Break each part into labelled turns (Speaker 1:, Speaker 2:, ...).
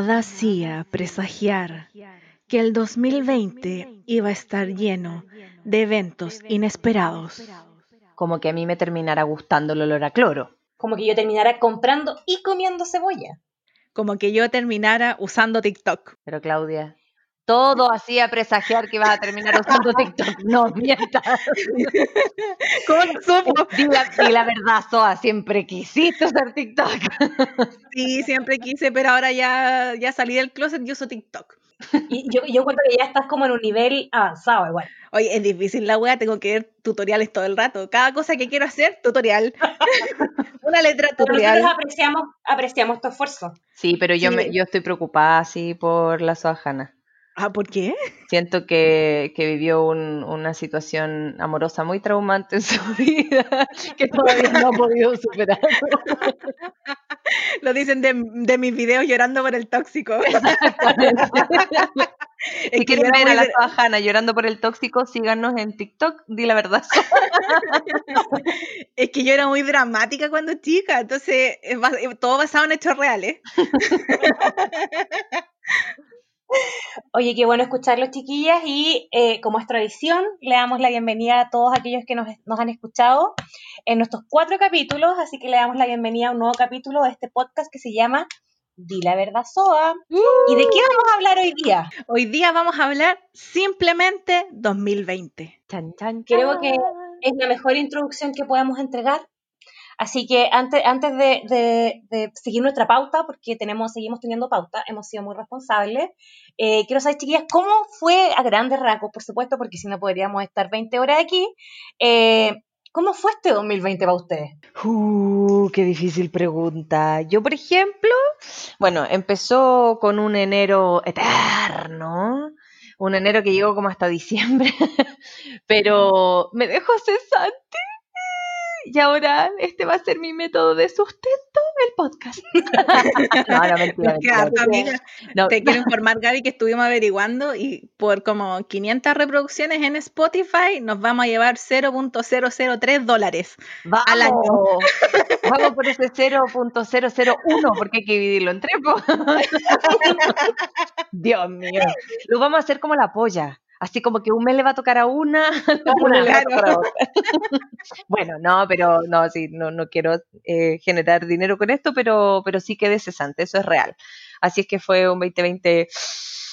Speaker 1: Nada hacía presagiar que el 2020 iba a estar lleno de eventos inesperados.
Speaker 2: Como que a mí me terminara gustando el olor a cloro.
Speaker 3: Como que yo terminara comprando y comiendo cebolla.
Speaker 1: Como que yo terminara usando TikTok.
Speaker 2: Pero Claudia, todo hacía presagiar que ibas a terminar usando TikTok. No mientas.
Speaker 1: ¿Cómo supo?
Speaker 2: Di la, di la verdad, Soa, siempre quisiste usar TikTok.
Speaker 1: Sí, siempre quise, pero ahora ya, ya salí del closet y uso TikTok.
Speaker 3: Y yo, yo encuentro que ya estás como en un nivel avanzado igual.
Speaker 1: Oye, es difícil la wea, tengo que ver tutoriales todo el rato. Cada cosa que quiero hacer, tutorial. Una letra
Speaker 3: Pero
Speaker 1: tutorial.
Speaker 3: nosotros apreciamos, apreciamos tu esfuerzo.
Speaker 2: Sí, pero yo,
Speaker 1: Sí.
Speaker 2: me, yo estoy preocupada, sí, por la Soa Hanna.
Speaker 1: Ah, ¿por qué?
Speaker 2: Siento que, que vivió un- una situación amorosa muy traumante en su vida que todavía no ha podido superar.
Speaker 1: Lo dicen de, de mis videos llorando por el tóxico.
Speaker 2: si
Speaker 1: que
Speaker 2: quieren ver a la Soa llorando por el tóxico, síganos en TikTok, di la verdad.
Speaker 1: Es que yo era muy dramática cuando chica, entonces es bas- eh, todo basado en hechos reales.
Speaker 3: Oye, qué bueno escucharlos, chiquillas, y eh, como es tradición, le damos la bienvenida a todos aquellos que nos, nos han escuchado en nuestros cuatro capítulos, así que le damos la bienvenida a un nuevo capítulo de este podcast que se llama Di la verdad, Soa. ¿Y de qué vamos a hablar hoy día?
Speaker 1: Hoy día vamos a hablar simplemente 2020.
Speaker 2: Chan, chan,
Speaker 3: Creo que es la mejor introducción que podemos entregar. Así que antes, antes de, seguir nuestra pauta, porque tenemos, seguimos teniendo pauta, hemos sido muy responsables, eh, quiero saber, chiquillas, ¿cómo fue a grandes rasgos, por supuesto, porque si no podríamos estar 20 horas aquí? eh, ¿Cómo fue este 2020 para ustedes?
Speaker 2: Uh, qué difícil pregunta. Yo, por ejemplo, bueno, empezó con un enero eterno, un enero que llegó como hasta diciembre, pero me dejó cesante. Y ahora este va a ser mi método de sustento, el podcast. no, no, mentira,
Speaker 1: harto.
Speaker 2: No,
Speaker 1: Te quiero informar, Gaby, que estuvimos averiguando y por como 500 reproducciones en Spotify nos vamos a llevar 0.003 dólares.
Speaker 2: vamos,
Speaker 1: al año.
Speaker 2: vamos por ese 0.001 porque hay que dividirlo en tres. Dios mío. Lo vamos a hacer como la polla. Así como que un mes le va a tocar a una, un mes le va a tocar a otra. bueno, no, pero no, sí, no, no quiero eh, generar dinero con esto, pero, pero sí quedé cesante, eso es real. Así es que fue un 2020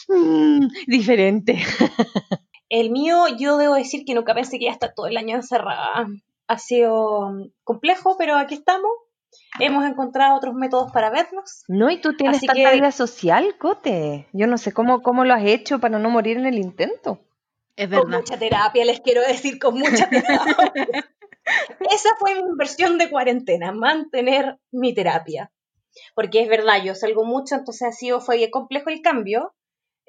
Speaker 2: mm, diferente.
Speaker 3: El mío, yo debo decir que nunca pensé que iba a estar todo el año encerrada. Ha sido mm, complejo, pero aquí estamos. Hemos encontrado otros métodos para vernos.
Speaker 2: No, y tú tienes
Speaker 3: Así
Speaker 2: tanta
Speaker 3: que-
Speaker 2: vida social, Cote. Yo no sé cómo, cómo lo has hecho para no morir en el intento.
Speaker 1: Es
Speaker 3: Con
Speaker 1: verdad.
Speaker 3: mucha terapia, les quiero decir, con mucha terapia. Esa fue mi inversión de cuarentena, mantener mi terapia. Porque es verdad, yo salgo mucho, entonces ha sido, fue bien complejo el cambio.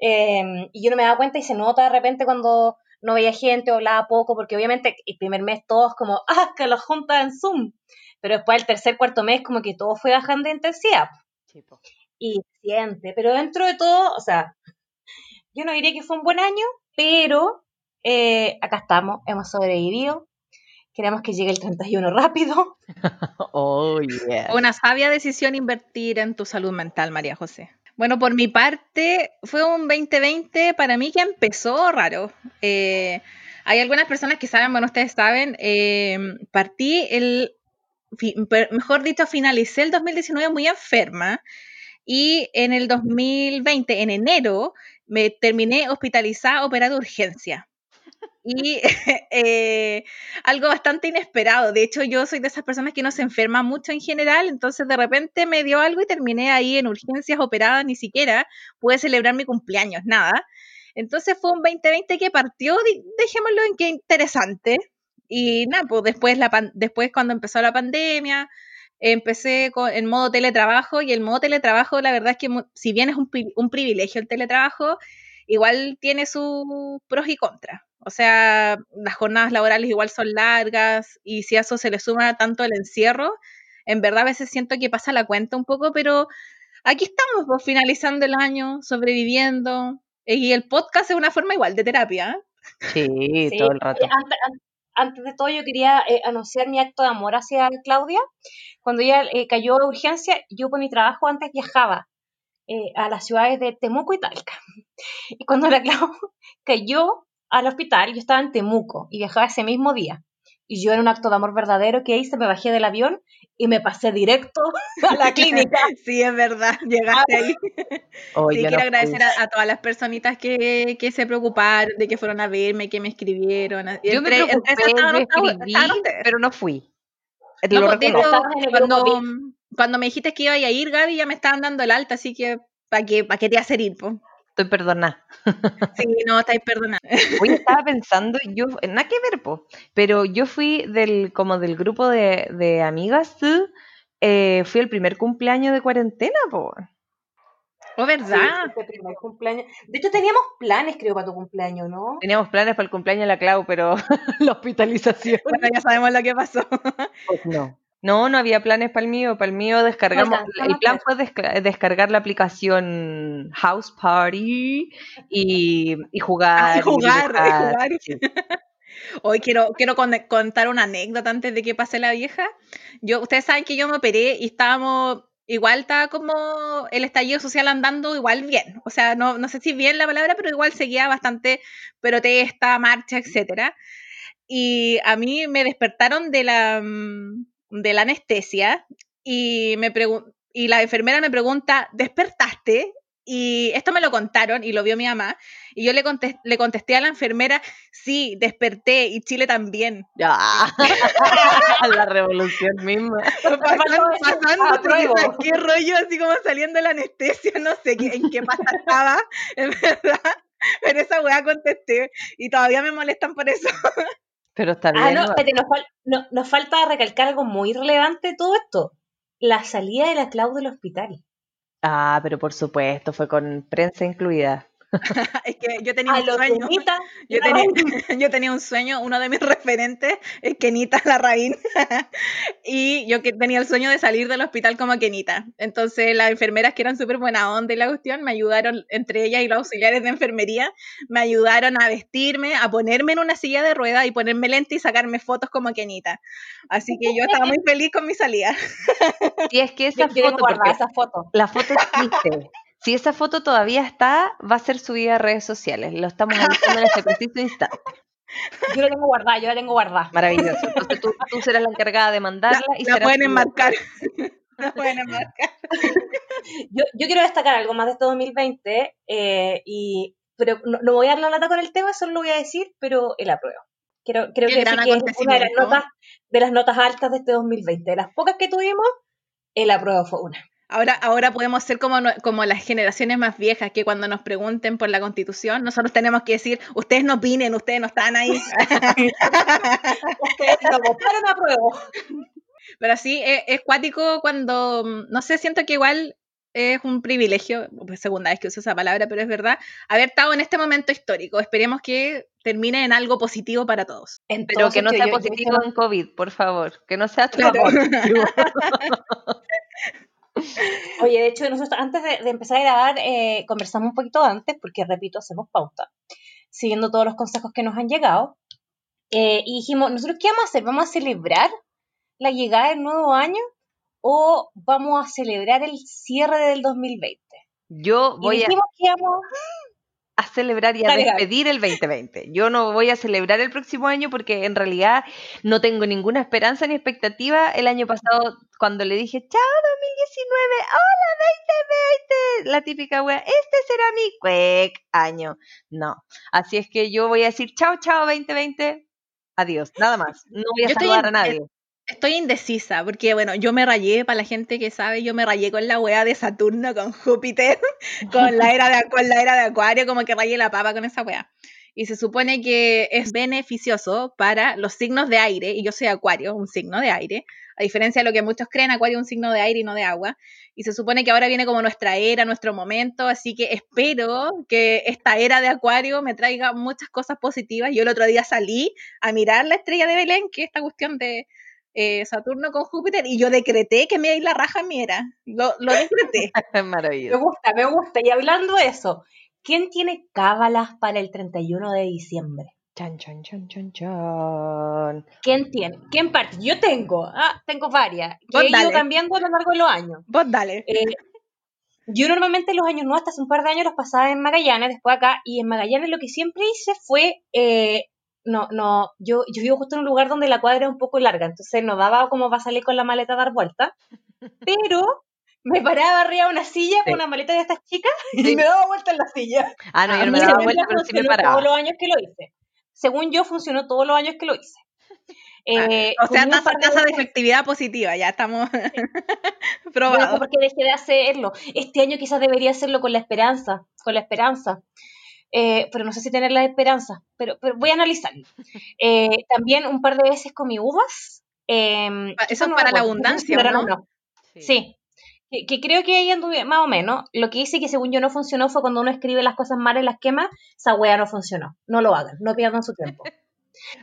Speaker 3: eh, y yo no me daba cuenta y se nota de repente cuando no veía gente o hablaba poco, porque obviamente el primer mes todos como, ah, que la junta en Zoom. Pero después el tercer, cuarto mes como que todo fue bajando de intensidad. Y siente, pero dentro de todo, o sea, yo no diría que fue un buen año, pero eh, acá estamos, hemos sobrevivido. Queremos que llegue el 31 rápido.
Speaker 2: Oh, yeah.
Speaker 1: Una sabia decisión invertir en tu salud mental, María José. Bueno, por mi parte, fue un 2020 para mí que empezó raro. Eh, hay algunas personas que saben, bueno, ustedes saben, eh, partí el, mejor dicho, finalicé el 2019 muy enferma y en el 2020, en enero, me terminé hospitalizada, operada de urgencia. Y eh, algo bastante inesperado. De hecho, yo soy de esas personas que no se enferma mucho en general, entonces de repente me dio algo y terminé ahí en urgencias operada, ni siquiera pude celebrar mi cumpleaños, nada. Entonces fue un 2020 que partió, dejémoslo en que interesante. Y nada, pues después, la pan- después cuando empezó la pandemia, empecé con, en modo teletrabajo y el modo teletrabajo, la verdad es que mu- si bien es un, pri- un privilegio el teletrabajo, igual tiene sus pros y contras. O sea, las jornadas laborales igual son largas y si a eso se le suma tanto el encierro, en verdad a veces siento que pasa la cuenta un poco, pero aquí estamos, pues, finalizando el año, sobreviviendo. Y el podcast es una forma igual de terapia. ¿eh?
Speaker 2: Sí,
Speaker 3: Sí.
Speaker 2: todo el rato.
Speaker 3: Antes, antes de todo, yo quería eh, anunciar mi acto de amor hacia Claudia. Cuando ella eh, cayó de urgencia, yo por mi trabajo antes viajaba. eh, a las ciudades de Temuco y Talca. Y cuando la Clau cayó al hospital, yo estaba en Temuco y viajaba ese mismo día. Y yo en un acto de amor verdadero que hice, me bajé del avión y me pasé directo a la clínica.
Speaker 1: sí, es verdad, llegaste ahí.
Speaker 2: Oh,
Speaker 1: sí, quiero
Speaker 2: no
Speaker 1: agradecer a, a todas las personitas que, que se preocuparon, de que fueron a verme, que me escribieron.
Speaker 2: Yo me
Speaker 1: entre- entre
Speaker 2: preocupé,
Speaker 1: esas
Speaker 2: escribí,
Speaker 1: estaban ustedes.
Speaker 2: pero no fui.
Speaker 1: No,
Speaker 2: Lo
Speaker 1: pues, hecho,
Speaker 3: grupo
Speaker 1: cuando, cuando me dijiste que iba a ir, Gaby, ya me estaban dando el alta, así que ¿para qué, pa' qué te hacer ir? po?
Speaker 2: Estoy perdonada.
Speaker 1: Sí, no, estáis perdonando.
Speaker 2: Oye, estaba pensando, yo, nada que ver, po, pero yo fui del, como del grupo de, de amigas, eh, fui el primer cumpleaños de cuarentena, po.
Speaker 1: ¿O
Speaker 3: Sí,
Speaker 1: verdad?
Speaker 3: primer cumpleaños. De hecho, teníamos planes, creo, para tu cumpleaños, ¿no?
Speaker 2: Teníamos planes para el cumpleaños de la Clau, pero la hospitalización.
Speaker 1: Bueno, ya sabemos lo que pasó.
Speaker 2: Pues no. No, no había planes para el mío. Para el mío descargamos. El plan fue desca- descargar la aplicación House Party y, y jugar.
Speaker 1: Ah, jugar, y jugar.
Speaker 2: sí.
Speaker 1: Hoy quiero, quiero con- contar una anécdota antes de que pase la vieja. Yo, ustedes saben que yo me operé y estábamos, igual estaba como el estallido social andando igual bien. O sea, no, no sé si bien la palabra, pero igual seguía bastante protesta, marcha, etcétera. Y a mí me despertaron de la, mm, de la anestesia y me y la enfermera me pregunta, ¿despertaste? Y esto me lo contaron y lo vio mi mamá. Y yo le, contes- le contesté a la enfermera, sí, desperté y Chile también.
Speaker 2: Ya. la revolución misma.
Speaker 1: Pasando, pasando, qué rollo, así como saliendo de la anestesia, no sé qué, en qué pasa estaba, en verdad. Pero esa weá contesté y todavía me molestan por eso.
Speaker 2: Pero está bien.
Speaker 3: Ah, no, espérate, nos, fal- no- nos falta recalcar algo muy relevante de todo esto. La salida de la Clau del hospital.
Speaker 2: Ah, pero por supuesto, fue con prensa incluida.
Speaker 1: es que yo tenía
Speaker 3: A
Speaker 1: un sueño.
Speaker 3: Nita,
Speaker 1: Yo tenía, yo tenía un sueño, uno de mis referentes es Kenita Larraín. y yo que tenía el sueño de salir del hospital como Kenita. Entonces las enfermeras que eran súper buena onda y la cuestión me ayudaron, entre ellas y los auxiliares de enfermería, me ayudaron a vestirme, a ponerme en una silla de ruedas y ponerme lente y sacarme fotos como Kenita. Así que yo estaba muy feliz con mi salida.
Speaker 2: Y es que esa foto,
Speaker 3: guardada
Speaker 2: porque
Speaker 3: esa foto.
Speaker 2: la foto existe. Si esa foto todavía está, va a ser subida a redes sociales. Lo estamos anunciando en este preciso instante.
Speaker 3: Yo la tengo guardada, yo la tengo guardada.
Speaker 2: Maravilloso. Entonces tú, tú serás la encargada de mandarla y
Speaker 1: La pueden enmarcar. La pueden enmarcar.
Speaker 3: Yo, yo quiero destacar algo más de este 2020, eh, y, pero no, no voy a dar la lata con el tema, solo lo voy a decir, pero el apruebo. Creo, que,
Speaker 1: gran
Speaker 3: que es una de las, notas, de las notas altas de este 2020. De las pocas que tuvimos, el apruebo fue una.
Speaker 1: Ahora, ahora podemos ser como, como las generaciones más viejas, que cuando nos pregunten por la constitución, nosotros tenemos que decir, ustedes no opinen, ustedes no están ahí.
Speaker 3: Ustedes no votaron apruebo.
Speaker 1: Pero sí, es, es cuático cuando, mm, no sé, siento que igual es un privilegio, pues segunda vez que uso esa palabra, pero es verdad, haber estado en este momento histórico. Esperemos que termine en algo positivo para todos.
Speaker 2: Pero que no sea
Speaker 3: Yo- yo-
Speaker 2: positivo en COVID, por favor. Que no sea
Speaker 1: Claro.
Speaker 2: positivo.
Speaker 3: Oye, de hecho, nosotros antes de, de empezar a grabar, eh, conversamos un poquito antes, porque repito, hacemos pauta, siguiendo todos los consejos que nos han llegado. eh, y dijimos, ¿nosotros qué vamos a hacer? ¿Vamos a celebrar la llegada del nuevo año o vamos a celebrar el cierre del 2020?
Speaker 2: Yo
Speaker 3: Y
Speaker 2: voy a,
Speaker 3: dijimos que íbamos...
Speaker 2: a celebrar y a
Speaker 3: Dale,
Speaker 2: despedir el 2020. Yo no voy a celebrar el próximo año porque en realidad no tengo ninguna esperanza ni expectativa. El año pasado, cuando le dije, chao 2019, hola 2020, la típica wea, este será mi cuec año. No. Así es que yo voy a decir, chao, chao 2020, adiós, nada más. No voy a
Speaker 1: Yo
Speaker 2: saludar a nadie.
Speaker 1: Estoy indecisa, porque bueno, yo me rayé, para la gente que sabe, yo me rayé con la wea de Saturno, con Júpiter, con la era de, con la era de Acuario, como que rayé la papa con esa wea. Y se supone que es beneficioso para los signos de aire, y yo soy Acuario, un signo de aire, a diferencia de lo que muchos creen, Acuario es un signo de aire y no de agua. Y se supone que ahora viene como nuestra era, nuestro momento, así que espero que esta era de Acuario me traiga muchas cosas positivas. Yo el otro día salí a mirar la estrella de Belén, que es esta cuestión de eh, Saturno con Júpiter, y yo decreté que me iba a ir la raja en mi era. Lo, lo decreté.
Speaker 3: Me
Speaker 2: Maravilloso.
Speaker 3: gusta, me gusta. Y hablando de eso, ¿quién tiene cábalas para el 31 de diciembre?
Speaker 2: Chan, chan, chan, chan, chan.
Speaker 3: ¿Quién tiene? ¿Quién parte? Yo tengo, ah, tengo varias, que
Speaker 1: Vos
Speaker 3: he ido
Speaker 1: dale.
Speaker 3: cambiando a lo largo de los años.
Speaker 1: Vos dale.
Speaker 3: Eh, Yo normalmente los años nuevos, hasta hace un par de años, los pasaba en Magallanes, después acá, y en Magallanes lo que siempre hice fue, eh, no, no, yo, yo vivo justo en un lugar donde la cuadra es un poco larga, entonces no daba como para salir con la maleta a dar vuelta, pero me paraba arriba de una silla con una maleta de estas chicas y me daba vuelta en la silla.
Speaker 2: Ah, no, yo no me daba vuelta, pero sí me paraba.
Speaker 3: Todos los años que lo hice. Según yo, funcionó todos los años que lo hice. Eh,
Speaker 1: o sea, tasa, tasa de efectividad positiva, ya estamos
Speaker 3: no sé
Speaker 1: probados.
Speaker 3: por qué dejé de hacerlo. Este año quizás debería hacerlo con la esperanza, con la esperanza. Eh, pero no sé si tener la esperanza, pero, pero voy a analizarlo. Eh, también un par de veces comí uvas. eh,
Speaker 1: eso
Speaker 3: no
Speaker 1: es para la abundancia,
Speaker 3: pero
Speaker 1: ¿no?
Speaker 3: no. Sí. Que, que creo que ahí anduve más o menos. Lo que hice que según yo no funcionó fue cuando uno escribe las cosas mal y las quema, esa wea no funcionó. No lo hagan, no pierdan su tiempo.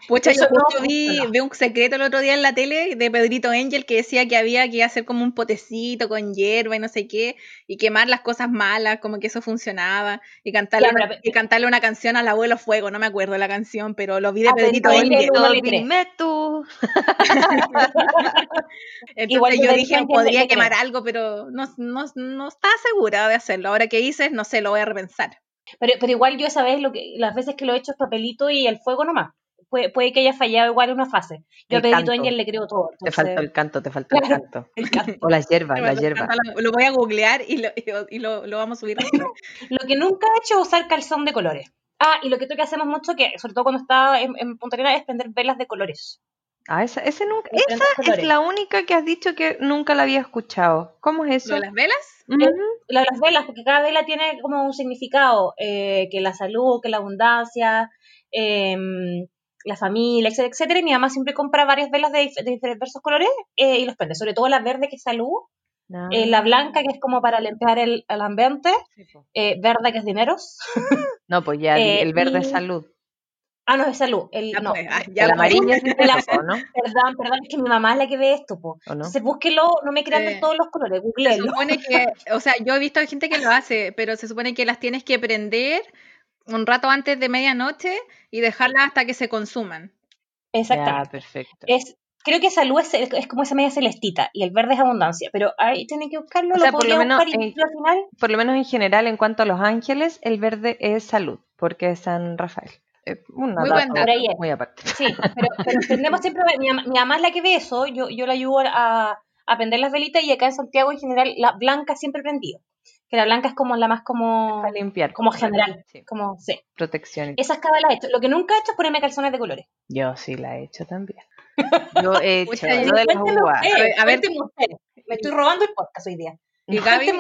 Speaker 1: Pucha, yo
Speaker 3: no
Speaker 1: vi, vi un secreto el otro día en la tele de Pedrito Angel que decía que había que hacer como un potecito con hierba y no sé qué, y quemar las cosas malas, como que eso funcionaba, y cantarle, una,
Speaker 3: pero-
Speaker 1: y cantarle una canción al abuelo fuego, no me acuerdo la canción, pero lo vi de
Speaker 3: Ah,
Speaker 1: Pedrito Angel.
Speaker 2: Dime tú.
Speaker 1: Entonces
Speaker 3: Igual
Speaker 1: yo dije, podría quemar algo, pero no, no, no estaba segura de hacerlo. Ahora que dices, no sé, lo voy a repensar.
Speaker 3: Pero, pero igual yo esa vez, lo que, las veces que lo he hecho es papelito y el fuego nomás. Puede, puede que haya fallado igual una fase. Yo
Speaker 2: El
Speaker 3: a Pedrito. Angel le creo todo.
Speaker 2: Te faltó el canto, te faltó el canto.
Speaker 3: el canto.
Speaker 2: O las hierbas, las hierbas.
Speaker 1: lo- Lo voy a googlear y lo, y lo- lo- lo vamos a subir.
Speaker 3: Lo que nunca he hecho es usar calzón de colores. Ah, y lo que, que hacemos mucho, que sobre todo cuando estaba en, en Punta Arenas, es prender velas de colores.
Speaker 2: Ah, esa, ese nunca,
Speaker 3: De
Speaker 2: esa es
Speaker 3: colores.
Speaker 2: la única que has dicho que nunca la había escuchado. ¿Cómo es
Speaker 1: ¿Lo
Speaker 2: eso?
Speaker 1: de las velas?
Speaker 2: Ujú.
Speaker 3: La- las velas, porque cada vela tiene como un significado, eh, que la salud, que la abundancia, em, la familia, etcétera, etcétera. Y mi mamá siempre compra varias velas de, de diversos colores eh, y los prende, sobre todo la verde que es salud,
Speaker 2: No.
Speaker 3: eh, la blanca que es como para limpiar el, el ambiente, eh, verde que es dineros.
Speaker 2: No, pues ya,
Speaker 3: eh,
Speaker 2: el verde es
Speaker 3: y-
Speaker 2: salud.
Speaker 3: Ah, no, es salud. El,
Speaker 1: Ya
Speaker 3: no,
Speaker 1: pues, ah, ya
Speaker 2: el
Speaker 1: pues.
Speaker 2: amarillo es
Speaker 3: El azul.
Speaker 2: ¿no?
Speaker 3: Perdón, perdón, es que mi mamá es la que ve esto, po.
Speaker 2: ¿O no?
Speaker 3: Entonces búsquelo, no me crean
Speaker 1: Eh,
Speaker 3: todos los colores,
Speaker 1: Se
Speaker 3: googleenlo.
Speaker 1: supone que, o sea, yo he visto gente que lo hace, pero se supone que las tienes que prender un rato antes de medianoche y dejarlas hasta que se consuman.
Speaker 2: Ya,
Speaker 3: Exactamente.
Speaker 2: perfecto.
Speaker 3: Es, creo que salud es, es como esa media celestita y el verde es abundancia, pero ahí tienen que buscarlo,
Speaker 2: O
Speaker 3: lo
Speaker 2: sea, por lo menos,
Speaker 3: al final.
Speaker 2: Por lo menos en general, en cuanto a los ángeles, el verde es salud, porque es San Rafael. Eh, una
Speaker 1: Muy buen dato.
Speaker 2: Muy aparte.
Speaker 3: Sí, pero, pero tenemos siempre, mi, mamá- mi mamá es la que ve eso, yo, yo la ayudo a, a prender las velitas y acá en Santiago en general la blanca siempre prendido. Que la blanca es como la más como,
Speaker 2: Para limpiar.
Speaker 3: como general,
Speaker 2: Sí,
Speaker 3: como, sí.
Speaker 2: protección.
Speaker 3: Esas cábalas he hecho. Lo que nunca he hecho es ponerme calzones de colores.
Speaker 2: Yo sí la he hecho también. Yo he hecho
Speaker 1: Pucha,
Speaker 2: lo de las uvas.
Speaker 1: A ver.
Speaker 3: Me estoy robando el podcast hoy día.
Speaker 1: Y Gaby.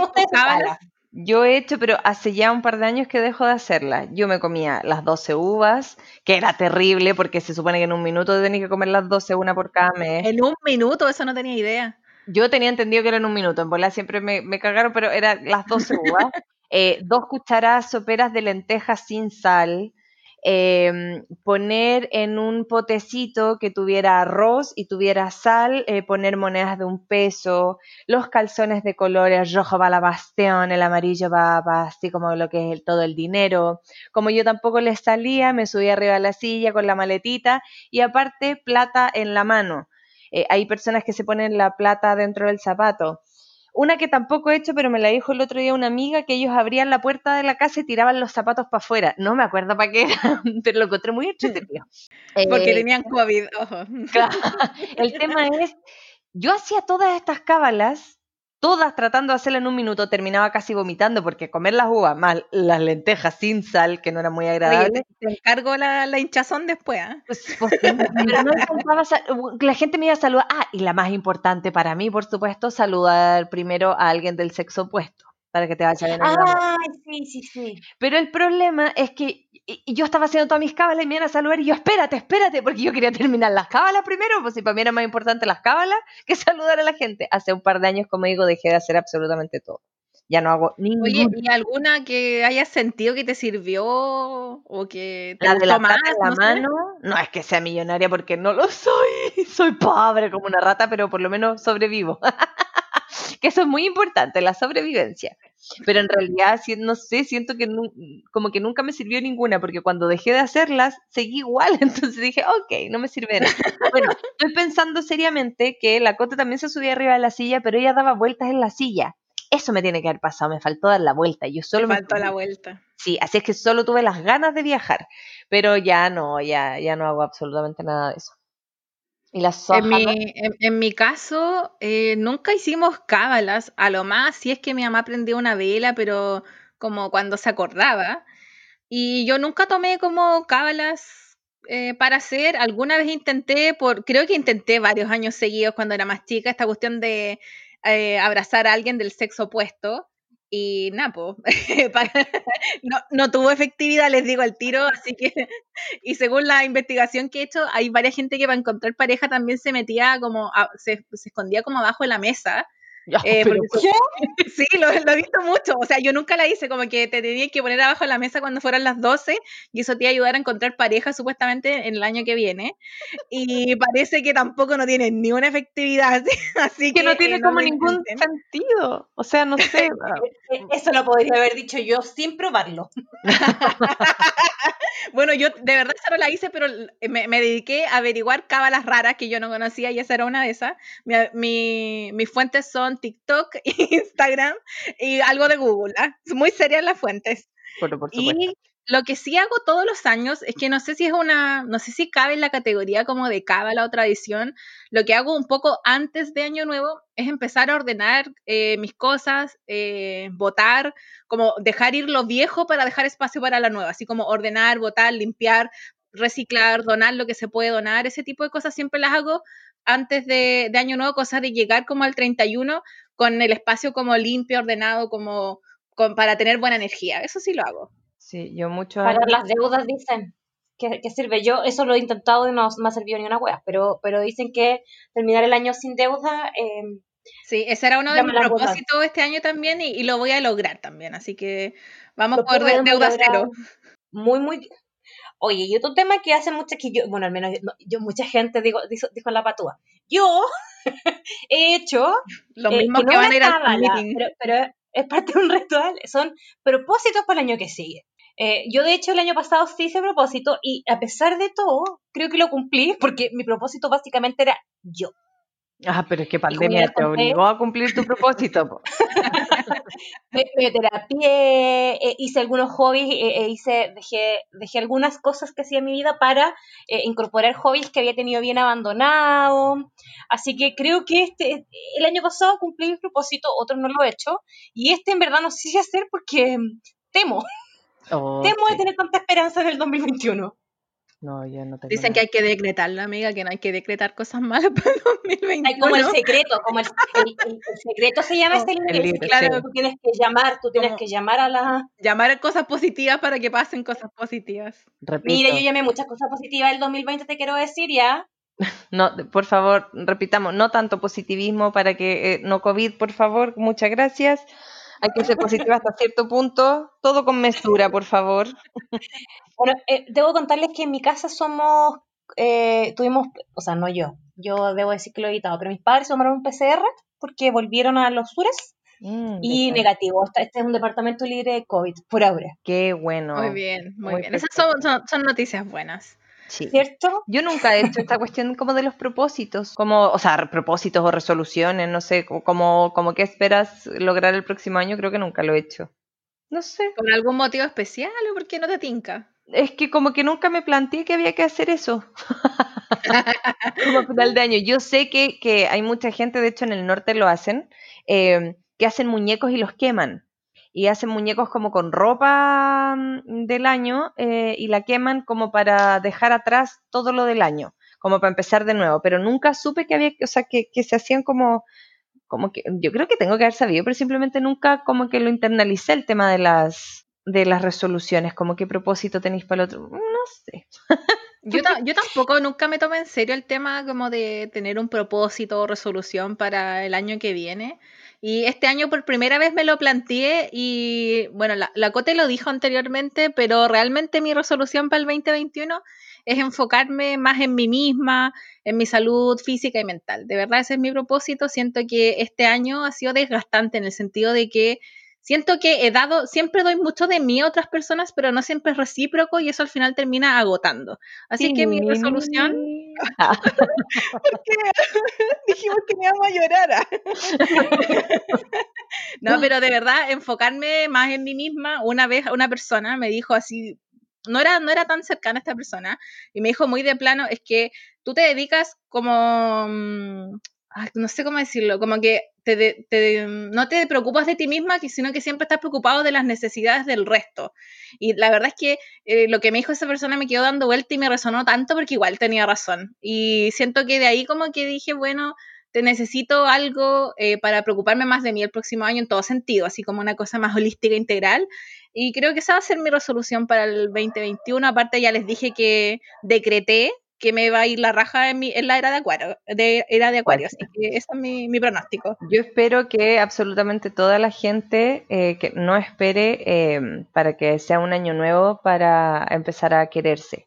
Speaker 2: Yo he hecho, pero hace ya un par de años que dejo de hacerla. Yo me comía las 12 uvas, que era terrible porque se supone que en un minuto tenía que comer las 12, una por cada mes.
Speaker 1: En un minuto, eso no tenía idea.
Speaker 2: Yo tenía entendido que era en un minuto, en bola siempre me, me cagaron, pero eran las 12 uvas. Eh, dos cucharadas soperas de lentejas sin sal. em, poner en un potecito que tuviera arroz y tuviera sal, eh, poner monedas de un peso, los calzones de colores, rojo va la bastión, el amarillo va, va así como lo que es el- todo el dinero. Como yo tampoco les salía, me subí arriba de la silla con la maletita y aparte plata en la mano. Eh, hay personas que se ponen la plata dentro del zapato. Una que tampoco he hecho, pero me la dijo el otro día una amiga, que ellos abrían la puerta de la casa y tiraban los zapatos para afuera. No me acuerdo para qué era, pero lo encontré muy entretenido.
Speaker 1: Porque
Speaker 2: Eh,
Speaker 1: tenían COVID, ojo.
Speaker 2: Claro. El tema es, yo hacía todas estas cábalas, todas tratando de hacerlo en un minuto, terminaba casi vomitando porque comer las uvas más las lentejas sin sal, que no era muy
Speaker 1: Oye,
Speaker 2: agradable,
Speaker 1: te, te encargo la, la hinchazón después. ¿ah?
Speaker 2: pues, pues, pero no la gente me iba a saludar. Ah, y la más importante para mí, por supuesto, saludar primero a alguien del sexo opuesto, para que te vaya bien el.
Speaker 3: Ay, sí, sí, sí.
Speaker 2: Pero el problema es que yo estaba haciendo todas mis cábalas y me iban a saludar y yo, espérate, espérate, porque yo quería terminar las cábalas primero, pues si para mí era más importante las cábalas que saludar a la gente. Hace un par de años, como digo, dejé de hacer absolutamente todo. Ya no hago ningún...
Speaker 1: Oye, ¿y alguna que hayas sentido que te sirvió o que te
Speaker 2: la de
Speaker 1: gustó
Speaker 2: la
Speaker 1: más?
Speaker 2: en la
Speaker 1: no sé?
Speaker 2: mano, no es que sea millonaria porque no lo soy, soy pobre como una rata, pero por lo menos sobrevivo. que eso es muy importante, la sobrevivencia. Pero en realidad, no sé, siento que nu- como que nunca me sirvió ninguna, porque cuando dejé de hacerlas, seguí igual. Entonces dije, ok, no me sirve nada. Bueno, estoy pensando seriamente que la Cota también se subía arriba de la silla, pero ella daba vueltas en la silla. eso me tiene que haber pasado, me faltó dar la vuelta. Yo solo
Speaker 1: me faltó la vuelta.
Speaker 2: Sí, así es que solo tuve las ganas de viajar, pero ya no, ya, ya no hago absolutamente nada de eso.
Speaker 1: ¿Y las en, mi, en, mi caso, eh, nunca hicimos cábalas, a lo más si es que mi mamá prendió una vela, pero como cuando se acordaba. Y yo nunca tomé como cábalas eh, para hacer. Alguna vez intenté, por, creo que intenté varios años seguidos cuando era más chica, esta cuestión de eh, abrazar a alguien del sexo opuesto. Y Napo, no, no, tuvo efectividad, les digo al tiro, así que, y según la investigación que he hecho, hay varias gente que para encontrar pareja también se metía como, se, se, escondía como abajo de la mesa eh, sí, lo, he visto mucho. O sea, yo nunca la hice, como que te tenías que poner abajo de la mesa cuando fueran las 12 y eso te iba a ayudar a encontrar pareja supuestamente en el año que viene. Y parece que tampoco no tiene ni una efectividad. Así
Speaker 2: que, no tiene como ningún sentido. O sea, no sé.
Speaker 3: Eso lo podría haber dicho yo sin probarlo.
Speaker 1: bueno, yo de verdad esa no la hice, pero me, dediqué a averiguar cábalas raras que yo no conocía y esa era una de esas. Mi, mis fuentes son TikTok, Instagram y algo de Google. ¿ah? Muy serias las fuentes. y lo que sí hago todos los años es que no sé si es una, no sé si cabe en la categoría como de cábala o tradición. Lo que hago un poco antes de Año Nuevo es empezar a ordenar eh, mis cosas, eh, votar, como dejar ir lo viejo para dejar espacio para la nueva, así como ordenar, votar, limpiar, reciclar, donar lo que se puede donar, ese tipo de cosas siempre las hago antes de, Año Nuevo, cosa de llegar como al 31 con el espacio como limpio, ordenado, como para tener buena energía. Eso sí lo hago.
Speaker 2: Sí, yo mucho...
Speaker 3: Para las deudas dicen que, sirve. Yo eso lo he intentado y no me ha servido ni una wea, pero, pero dicen que terminar el año sin deuda...
Speaker 1: Em, sí, ese era uno de mis propósitos este año también y, lo voy a lograr también, así que vamos por deuda cero.
Speaker 3: Muy, muy, Oye, y otro tema que hace mucha, que yo, bueno, al menos yo, mucha gente digo, dijo, dijo la patúa. Yo he hecho
Speaker 1: lo eh, mismo que, van a ir al
Speaker 3: pero, pero, es parte de un ritual, son propósitos para el año que sigue. Eh, yo de hecho el año pasado sí hice propósito y a pesar de todo creo que lo cumplí porque mi propósito básicamente era yo.
Speaker 2: Ah, pero es que pandemia te obligó a cumplir tu propósito.
Speaker 3: me, me terapié, eh, hice algunos hobbies, eh, eh, hice, dejé, dejé algunas cosas que hacía en mi vida para incorporar hobbies que había tenido bien abandonado. Así que creo que este, el año pasado cumplí mi propósito, otros no lo he hecho. Y este en verdad no sé si hacer porque temo. Oh, temo de tener tanta esperanza en el 2021.
Speaker 2: No, ya no
Speaker 1: Dicen que hay que decretarlo, amiga, que no hay que decretar cosas malas para el 2021.
Speaker 3: Hay como el secreto, como el, secreto se llama este libro. claro, tú tienes que llamar, tú tienes que llamar a la...
Speaker 1: Llamar a cosas positivas para que pasen cosas positivas.
Speaker 3: Mire, yo llamé muchas cosas positivas el 2020, te quiero decir ya.
Speaker 2: No, por favor, repitamos, no tanto positivismo para que eh, no COVID, por favor, muchas gracias hay que ser positiva hasta cierto punto, todo con mesura, por favor.
Speaker 3: Bueno, eh, debo contarles que en mi casa somos, eh, tuvimos, o sea, no yo, yo debo decir que lo he evitado, pero mis padres tomaron un PCR porque volvieron a los sures mm, y negativo. Este es un departamento libre de COVID, por ahora.
Speaker 2: Qué bueno.
Speaker 1: Muy bien, muy, bien. Esas son, son noticias buenas.
Speaker 3: ¿Cierto?
Speaker 2: Yo nunca he hecho esta cuestión como de los propósitos, como, o sea, propósitos o resoluciones, no sé, como, como qué esperas lograr el próximo año, creo que nunca lo he hecho. No sé.
Speaker 1: ¿Por algún motivo especial o por qué no te tinca?
Speaker 2: Es que como que nunca me planteé que había que hacer eso. como final de año. Yo sé que, que, hay mucha gente, de hecho en el norte lo hacen, eh, que hacen muñecos y los queman y hacen muñecos como con ropa mm, del año eh, y la queman como para dejar atrás todo lo del año, como para empezar de nuevo, pero nunca supe que había, o sea, que, que se hacían como, como que, yo creo que tengo que haber sabido, pero simplemente nunca como que lo internalicé el tema de las, de las resoluciones, como qué propósito tenéis para el otro, no sé.
Speaker 1: Yo, yo, tampoco nunca me tomé en serio el tema como de tener un propósito o resolución para el año que viene. Y este año por primera vez me lo planteé y bueno, la, la Cote lo dijo anteriormente, pero realmente mi resolución para el 2021 es enfocarme más en mí misma, en mi salud física y mental. De verdad ese es mi propósito. Siento que este año ha sido desgastante en el sentido de que siento que he dado, siempre doy mucho de mí a otras personas, pero no siempre es recíproco y eso al final termina agotando. Así que mi resolución... porque dijimos que me íbamos a llorar. no, pero de verdad, enfocarme más en mí misma. Una vez una persona me dijo así, no era, no era tan cercana esta persona, y me dijo muy de plano, es que tú te dedicas como, mm, no sé cómo decirlo, como que no te preocupas de ti misma, sino que siempre estás preocupado de las necesidades del resto. Y la verdad es que eh, lo que me dijo esa persona me quedó dando vuelta y me resonó tanto porque igual tenía razón. Y siento que de ahí como que dije, bueno, te necesito algo eh, para preocuparme más de mí el próximo año en todo sentido, así como una cosa más holística, integral. Y creo que esa va a ser mi resolución para el 2021. Aparte ya les dije que decreté que me va a ir la raja en, mi, en la era de Acuario, de, era de Acuario, así que ese es mi, mi, pronóstico.
Speaker 2: Yo espero que absolutamente toda la gente eh, que no espere eh, para que sea un año nuevo para empezar a quererse.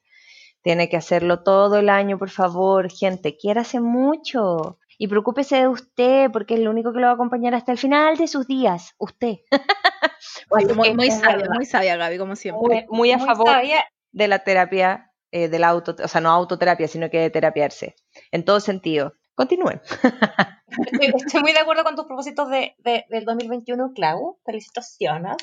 Speaker 2: Tiene que hacerlo todo el año, por favor, gente, quiérase mucho. Y preocúpese de usted, porque es lo único que lo va a acompañar hasta el final de sus días, usted.
Speaker 1: muy, muy sabia, muy sabia, Gaby, como siempre.
Speaker 2: Muy, a favor de la terapia eh, de la auto, o sea, no autoterapia, sino que de terapiarse, en todo sentido. Continúen.
Speaker 3: Estoy, muy de acuerdo con tus propósitos de, del 2021, Clau. Felicitaciones.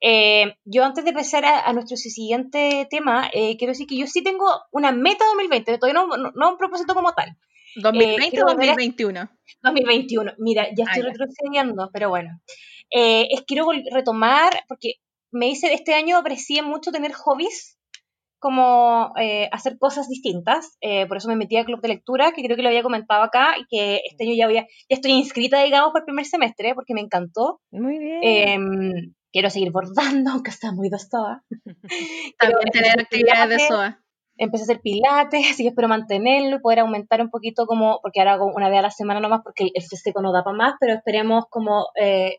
Speaker 3: Eh, yo antes de empezar a, nuestro siguiente tema, eh, quiero decir que yo sí tengo una meta 2020, todavía no, no, un propósito como tal.
Speaker 1: ¿2020 o 2021?
Speaker 3: 2021. Mira, ya estoy retrocediendo, pero bueno. es quiero retomar, porque me hice, este año aprecié mucho tener hobbies como eh, hacer cosas distintas. Eh, por eso me metí al club de lectura, que creo que lo había comentado acá, y que este año ya, voy ya estoy inscrita, digamos, por el primer semestre, porque me encantó.
Speaker 2: Muy bien.
Speaker 3: Em, quiero seguir bordando, aunque está muy de SOA.
Speaker 1: También tener actividades de SOA.
Speaker 3: Empecé a hacer pilates, así que espero mantenerlo y poder aumentar un poquito como, porque ahora hago una vez a la semana nomás porque el festejo no da para más, pero esperemos como eh,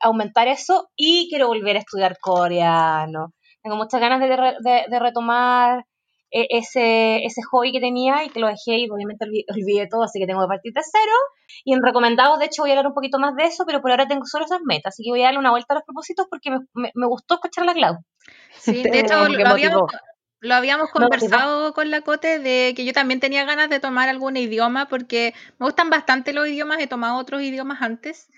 Speaker 3: aumentar eso y quiero volver a estudiar coreano tengo muchas ganas de, retomar eh, ese, ese hobby que tenía y que lo dejé y obviamente olvidé, todo, así que tengo que partir de cero. Y en recomendados, de hecho, voy a hablar un poquito más de eso, pero por ahora tengo solo esas metas, así que voy a darle una vuelta a los propósitos porque me, me, gustó escuchar la Clau.
Speaker 1: Sí, de hecho, lo habíamos, lo habíamos conversado con la Cote de que yo también tenía ganas de tomar algún idioma porque me gustan bastante los idiomas, he tomado otros idiomas antes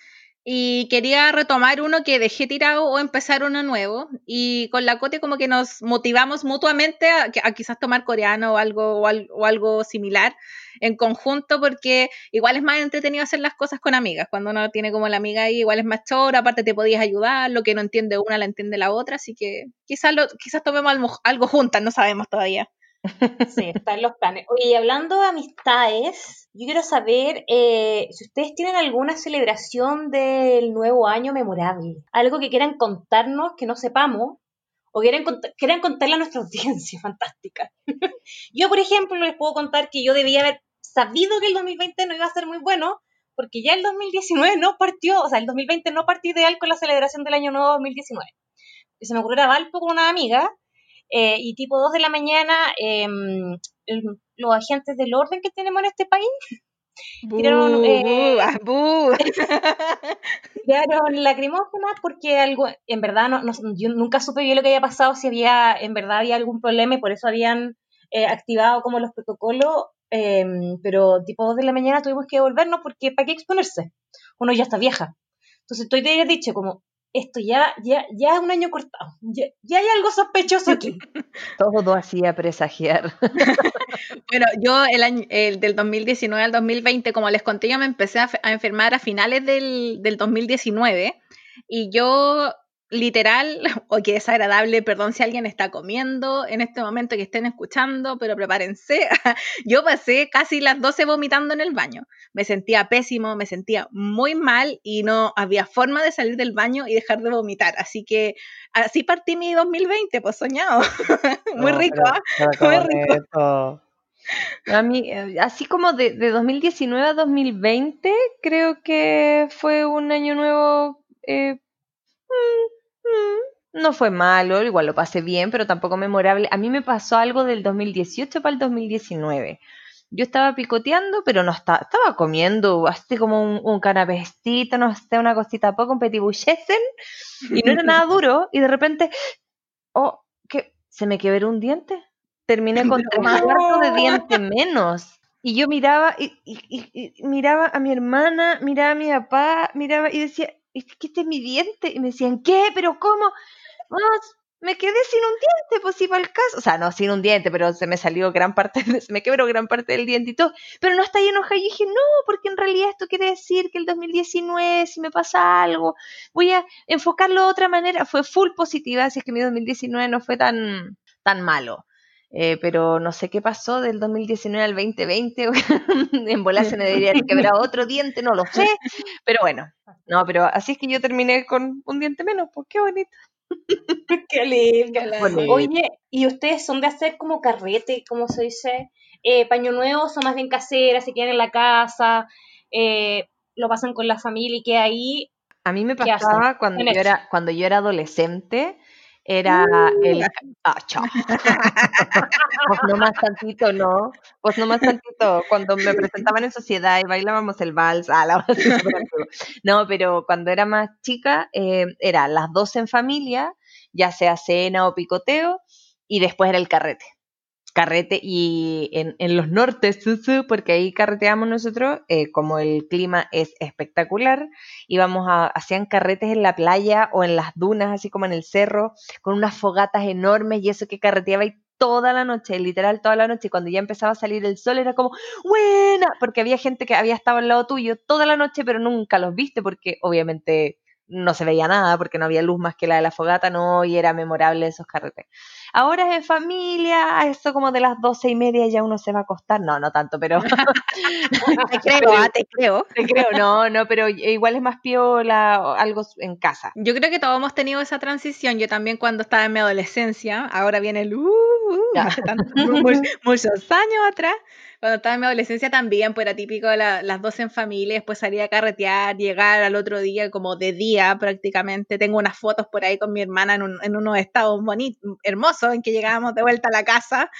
Speaker 1: y quería retomar uno que dejé tirado o empezar uno nuevo. Y con la Cote como que nos motivamos mutuamente a, quizás tomar coreano o algo, o, algo similar en conjunto, porque igual es más entretenido hacer las cosas con amigas. Cuando uno tiene como la amiga ahí, igual es más chora, aparte te podías ayudar, lo que no entiende una la entiende la otra, así que quizás, lo, quizás tomemos algo juntas, no sabemos todavía.
Speaker 3: Sí, está los planes. Oye, hablando de amistades, yo quiero saber eh, si ustedes tienen alguna celebración del nuevo año memorable, algo que quieran contarnos que no sepamos, o quieran, quieran contarle a nuestra audiencia, fantástica. yo, por ejemplo, les puedo contar que yo debía haber sabido que el 2020 no iba a ser muy bueno, porque ya el 2019 no partió, o sea, el 2020 no partió ideal con la celebración del año nuevo 2019. Y se me ocurrió a Valpo con una amiga, eh, y tipo 2 de la mañana, em, los agentes del orden que tenemos en este país tiraron, eh, ah, tiraron lacrimógenas porque algo, en verdad, no, yo nunca supe bien lo que había pasado, si había, en verdad había algún problema y por eso habían eh, activado como los protocolos, em, pero tipo 2 de la mañana tuvimos que devolvernos porque ¿para qué exponerse? Uno ya está vieja. Entonces, estoy te dicho como, esto ya, ya, ya es un año cortado, ya, hay algo sospechoso aquí.
Speaker 2: Todo hacía presagiar.
Speaker 1: bueno, yo el año el del 2019 al 2020, como les conté, yo me empecé a, enfermar a finales del, del 2019 y yo literal, o que desagradable, perdón si alguien está comiendo en este momento que estén escuchando, pero prepárense. Yo pasé casi las 12 vomitando en el baño. Me sentía pésimo, me sentía muy mal y no había forma de salir del baño y dejar de vomitar. Así que así partí mi 2020, pues soñado. muy rico, ¿ah? muy rico.
Speaker 2: A mí, eh, así como de, de, 2019 a 2020, creo que fue un año nuevo eh, mm, no fue malo, igual lo pasé bien, pero tampoco memorable. A mí me pasó algo del 2018 para el 2019. Yo estaba picoteando, pero no estaba, estaba comiendo así como un, un canapecito, no sé, una cosita poco, un petit y no era nada duro, y de repente, oh, que se me quebró un diente. Terminé con tres cuartos de diente menos. Y yo miraba y, y, miraba a mi hermana, miraba a mi papá, miraba y decía, que este es mi diente. Y me decían, ¿qué? ¿Pero cómo? Me quedé sin un diente, pues iba al caso. O sea, no sin un diente, pero se me salió gran parte, se me quebró gran parte del diente y todo. Pero no está enojada. Y dije, no, porque en realidad esto quiere decir que el 2019, si me pasa algo, voy a enfocarlo de otra manera. Fue full positiva, así es que mi 2019 no fue tan, tan malo. Eh, pero no sé qué pasó del 2019 al 2020. en volar se me debería quebrar otro diente, no lo sé. Pero bueno, no, pero así es que yo terminé con un diente menos, pues qué bonito.
Speaker 3: Qué lindo. Oye, ¿y ustedes son de hacer como carrete, como se dice? Eh, ¿Paño nuevo son más bien caseras, se quedan en la casa, eh, lo pasan con la familia y que ahí?
Speaker 2: A mí me pasaba cuando yo, era, cuando yo era adolescente, era el... Ah, chao. pues no más tantito, ¿no? Pues no más tantito. Cuando me presentaban en sociedad y bailábamos el vals, ah, la No, pero cuando era más chica, eh, era las dos en familia, ya sea cena o picoteo, y después era el carrete carrete y en, en los nortes, porque ahí carreteamos nosotros, eh, como el clima es espectacular, íbamos a, hacían carretes en la playa o en las dunas, así como en el cerro, con unas fogatas enormes y eso que carreteaba y toda la noche, literal toda la noche, y cuando ya empezaba a salir el sol era como, buena, porque había gente que había estado al lado tuyo toda la noche, pero nunca los viste, porque obviamente no se veía nada porque no había luz más que la de la fogata, no, y era memorable esos carretes. Ahora es en familia, eso como de las doce y media ya uno se va a acostar, no, no tanto, pero...
Speaker 1: te creo, ah, te creo.
Speaker 2: Te creo, no, no, pero igual es más piola, algo en casa.
Speaker 1: Yo creo que todos hemos tenido esa transición, yo también cuando estaba en mi adolescencia, ahora viene el... Uh, uh hace muchos años atrás, cuando estaba en mi adolescencia también, pues era típico las dos en familia, después salía a carretear, llegar al otro día como de día prácticamente. Tengo unas fotos por ahí con mi hermana en, en unos estados bonitos, hermosos, en que llegábamos de vuelta a la casa.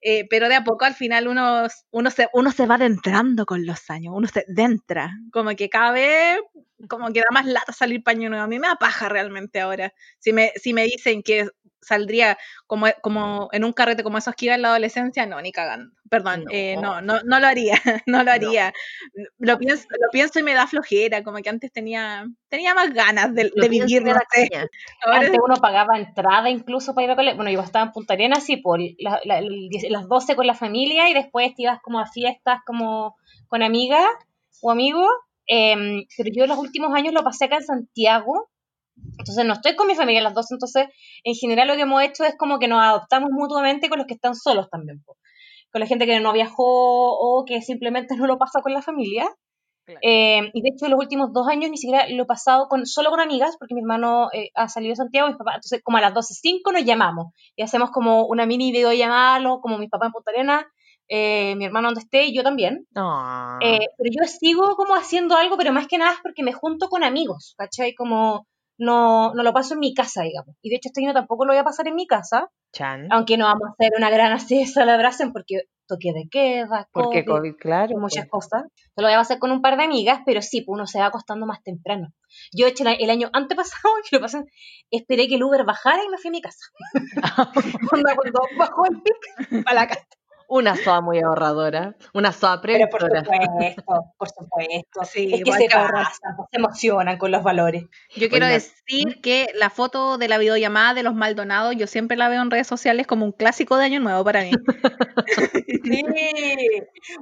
Speaker 1: Eh, pero de a poco al final uno, uno, se, uno se va adentrando con los años, uno se adentra, como que cada vez como que da más lata salir paño nuevo. A mí me apaja realmente ahora. Si me, si me dicen que saldría como, como en un carrete como esos que iba en la adolescencia, no, ni cagando. Perdón, no, eh, no, no, no, lo haría, no lo haría. Lo, pienso, lo pienso y me da flojera, como que antes tenía, tenía más ganas de, de vivir. No
Speaker 3: Antes uno pagaba entrada incluso para ir a colegio. Bueno, yo estaba en Punta Arenas, sí, por las 12 con la familia y después te ibas como a fiestas como con amigas o amigos. Em, pero yo los últimos años lo pasé acá en Santiago entonces no estoy con mi familia las dos, entonces en general lo que hemos hecho es como que nos adoptamos mutuamente con los que están solos también, con la gente que no viajó o que simplemente no lo pasa con la familia. Eh, y de hecho los últimos dos años ni siquiera lo he pasado con, solo con amigas, porque mi hermano eh, ha salido de Santiago, y papá, entonces como a las 12.05 nos llamamos y hacemos como una mini videollamada, como mi papá en Punta Arena, eh, mi hermano donde esté y yo también.
Speaker 2: Ah.
Speaker 3: pero yo sigo como haciendo algo, pero más que nada es porque me junto con amigos, ¿cachai? Como no, no lo paso en mi casa, digamos. Y de hecho este año tampoco lo voy a pasar en mi casa. Aunque no vamos a hacer una gran así de celebración porque toque de queda,
Speaker 2: porque COVID, claro.
Speaker 3: Muchas pues. cosas. Lo voy a hacer con un par de amigas, pero sí, pues uno se va acostando más temprano. Yo hecho el año antepasado, que lo pasé, esperé que el Uber bajara y me fui a mi casa. cuando bajó el pic, a la casa.
Speaker 2: Una SOA muy ahorradora, una SOA
Speaker 3: Pero por supuesto, por supuesto. Sí, es que se, pasan, se emocionan con los valores.
Speaker 1: Yo quiero decir que la foto de la videollamada de los Maldonados, yo siempre la veo en redes sociales como un clásico de Año Nuevo para mí.
Speaker 3: sí.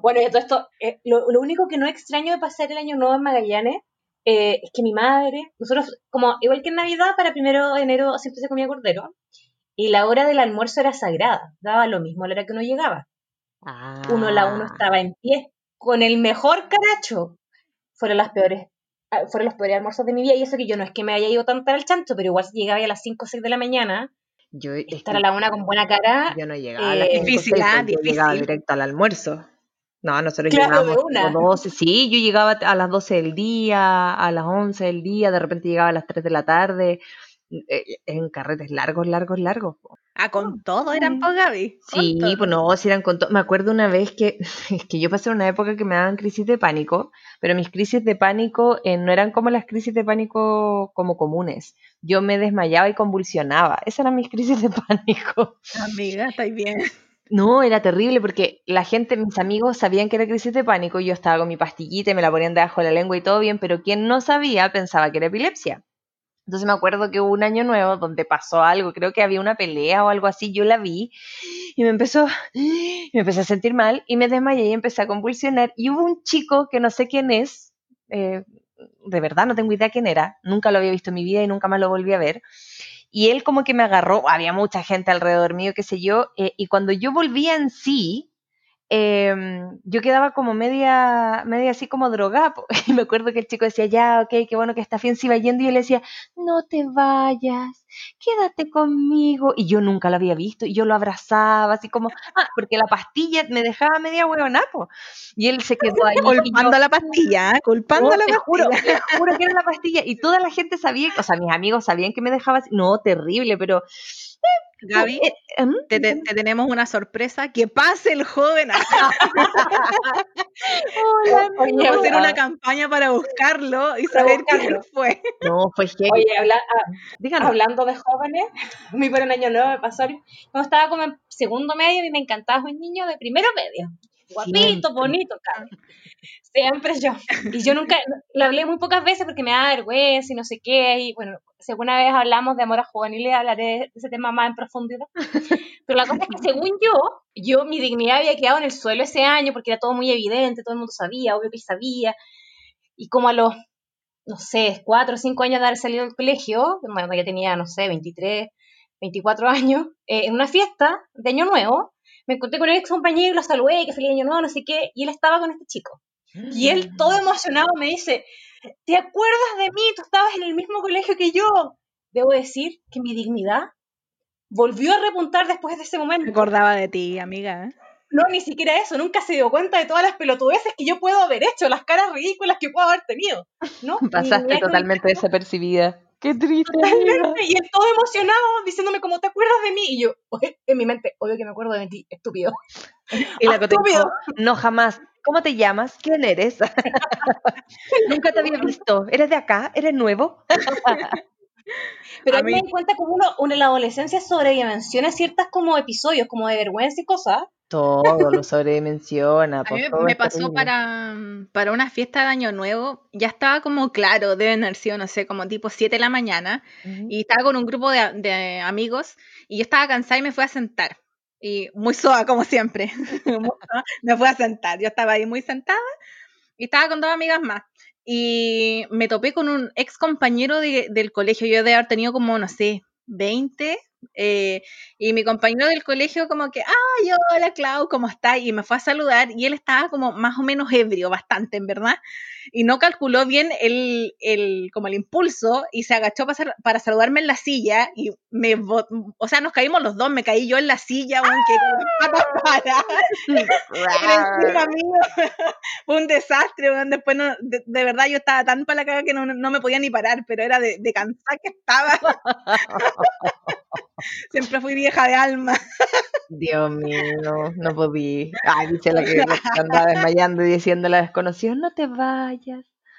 Speaker 3: Bueno, y todo esto, eh, lo, único que no extraño de pasar el Año Nuevo en Magallanes eh, es que mi madre, nosotros, como igual que en Navidad, para primero de enero siempre se comía cordero, y la hora del almuerzo era sagrada, daba lo mismo a la hora que uno llegaba. Uno la uno ah. estaba en pie con el mejor caracho. Fueron las peores ah, fueron los peores almuerzos de mi vida y eso que yo no es que me haya ido tanto al chancho, pero igual si llegaba a las 5 o 6 de la mañana,
Speaker 2: yo
Speaker 3: estar a la una con buena cara.
Speaker 2: Yo no llegaba a las eh, difícil, ah, llegaba directo al almuerzo. No, nosotros
Speaker 3: claro,
Speaker 2: llegábamos a las 12. Sí, yo llegaba a las 12 del día, a las 11 del día, de repente llegaba a las 3 de la tarde, eh, en carretes largos, largos, largos.
Speaker 1: Ah, con todo eran por Gaby.
Speaker 2: Sí, pues no, si eran con todo. Me acuerdo una vez que, que yo pasé una época que me daban crisis de pánico, pero mis crisis de pánico eh, no eran como las crisis de pánico como comunes. Yo me desmayaba y convulsionaba. Esas eran mis crisis de pánico.
Speaker 1: Amiga, estáis bien.
Speaker 2: No, era terrible porque la gente, mis amigos sabían que era crisis de pánico, y yo estaba con mi pastillita y me la ponían debajo de la lengua y todo bien, pero quien no sabía pensaba que era epilepsia. Entonces me acuerdo que hubo un año nuevo donde pasó algo, creo que había una pelea o algo así, yo la vi y me empezó, me empecé a sentir mal y me desmayé y empecé a convulsionar y hubo un chico que no sé quién es, eh, de verdad no tengo idea quién era, nunca lo había visto en mi vida y nunca más lo volví a ver. Y él como que me agarró, había mucha gente alrededor mío, qué sé yo, eh, y cuando yo volvía en sí, Em, yo quedaba como media, media así como drogada. Y me acuerdo que el chico decía, ya, ok, qué bueno que está bien, se iba yendo. Y yo le decía, no te vayas, quédate conmigo. Y yo nunca lo había visto. Y yo lo abrazaba, así como, ah, porque la pastilla me dejaba media huevonapo. Y él se quedó ahí.
Speaker 1: culpando la pastilla, ¿eh? culpando la pastilla.
Speaker 2: Juro, juro que era la pastilla. Y toda la gente sabía, o sea, mis amigos sabían que me dejaba así. No, terrible, pero
Speaker 1: Gaby, eh, ¿em? te, tenemos una sorpresa. Que pase el joven. Hola, Vamos a hacer una campaña para buscarlo y saber quién fue.
Speaker 2: No, fue
Speaker 3: Oye, ah, hablando de jóvenes, muy buen año nuevo me pasó. Cuando estaba como en segundo medio y me encantaba un niño de primero medio. Guapito, bonito, Siempre yo. Y yo nunca, lo hablé muy pocas veces porque me da vergüenza y no sé qué. Y bueno, si alguna vez hablamos de amor a juveniles, hablaré de ese tema más en profundidad. Pero la cosa es que según yo, yo, mi dignidad había quedado en el suelo ese año porque era todo muy evidente, todo el mundo sabía, obvio que sabía. Y como a los, no sé, cuatro o cinco años de haber salido del colegio, bueno, ya tenía, no sé, 23, 24 años, eh, en una fiesta de Año Nuevo, me encontré con un ex compañero, lo saludé, que feliz Año Nuevo, no sé qué, y él estaba con este chico. Y él, todo emocionado, me dice, ¿te acuerdas de mí? Tú estabas en el mismo colegio que yo. Debo decir que mi dignidad volvió a repuntar después de ese momento.
Speaker 1: Recordaba de ti, amiga. ¿eh?
Speaker 3: No, ni siquiera eso. Nunca se dio cuenta de todas las pelotudeces que yo puedo haber hecho, las caras ridículas que puedo haber tenido. ¿no?
Speaker 2: Pasaste totalmente desapercibida. Qué triste.
Speaker 3: Y él todo emocionado diciéndome, ¿cómo te acuerdas de mí? Y yo, en mi mente, obvio que me acuerdo de ti, estúpido.
Speaker 2: Y la estúpido. no jamás. ¿Cómo te llamas? ¿Quién eres? Nunca te había visto. ¿Eres de acá? ¿Eres nuevo?
Speaker 3: Pero a mí me di cuenta como uno, uno en la adolescencia sobredimensiona ciertas como episodios, como de vergüenza y cosas.
Speaker 2: Todo lo sobredimensiona.
Speaker 1: A mí me pasó para, para una fiesta de Año Nuevo, ya estaba como claro, deben haber sido, no sé, como tipo 7 de la mañana, y estaba con un grupo de, de, amigos, y yo estaba cansada y me fui a sentar y muy soa como siempre. me fui a sentar, yo estaba ahí muy sentada y estaba con dos amigas más. Y me topé con un ex compañero del colegio, yo de haber tenido como, no sé, 20, eh, y mi compañero del colegio como que, ay, hola Clau, ¿cómo estás? Y me fue a saludar y él estaba como más o menos ebrio, bastante, en verdad. Y no calculó bien el, el como el impulso y se agachó para, para saludarme en la silla y me, o sea, nos caímos los dos, me caí yo en la silla, aunque fue un desastre, después de, verdad yo estaba tan para la caga que no, no, me podía ni parar, pero era de, de cansar que estaba. Siempre fui vieja de alma.
Speaker 2: Dios mío, no, no podí. Ay, dice la que andaba desmayando y diciendo a la desconocida, no te vayas.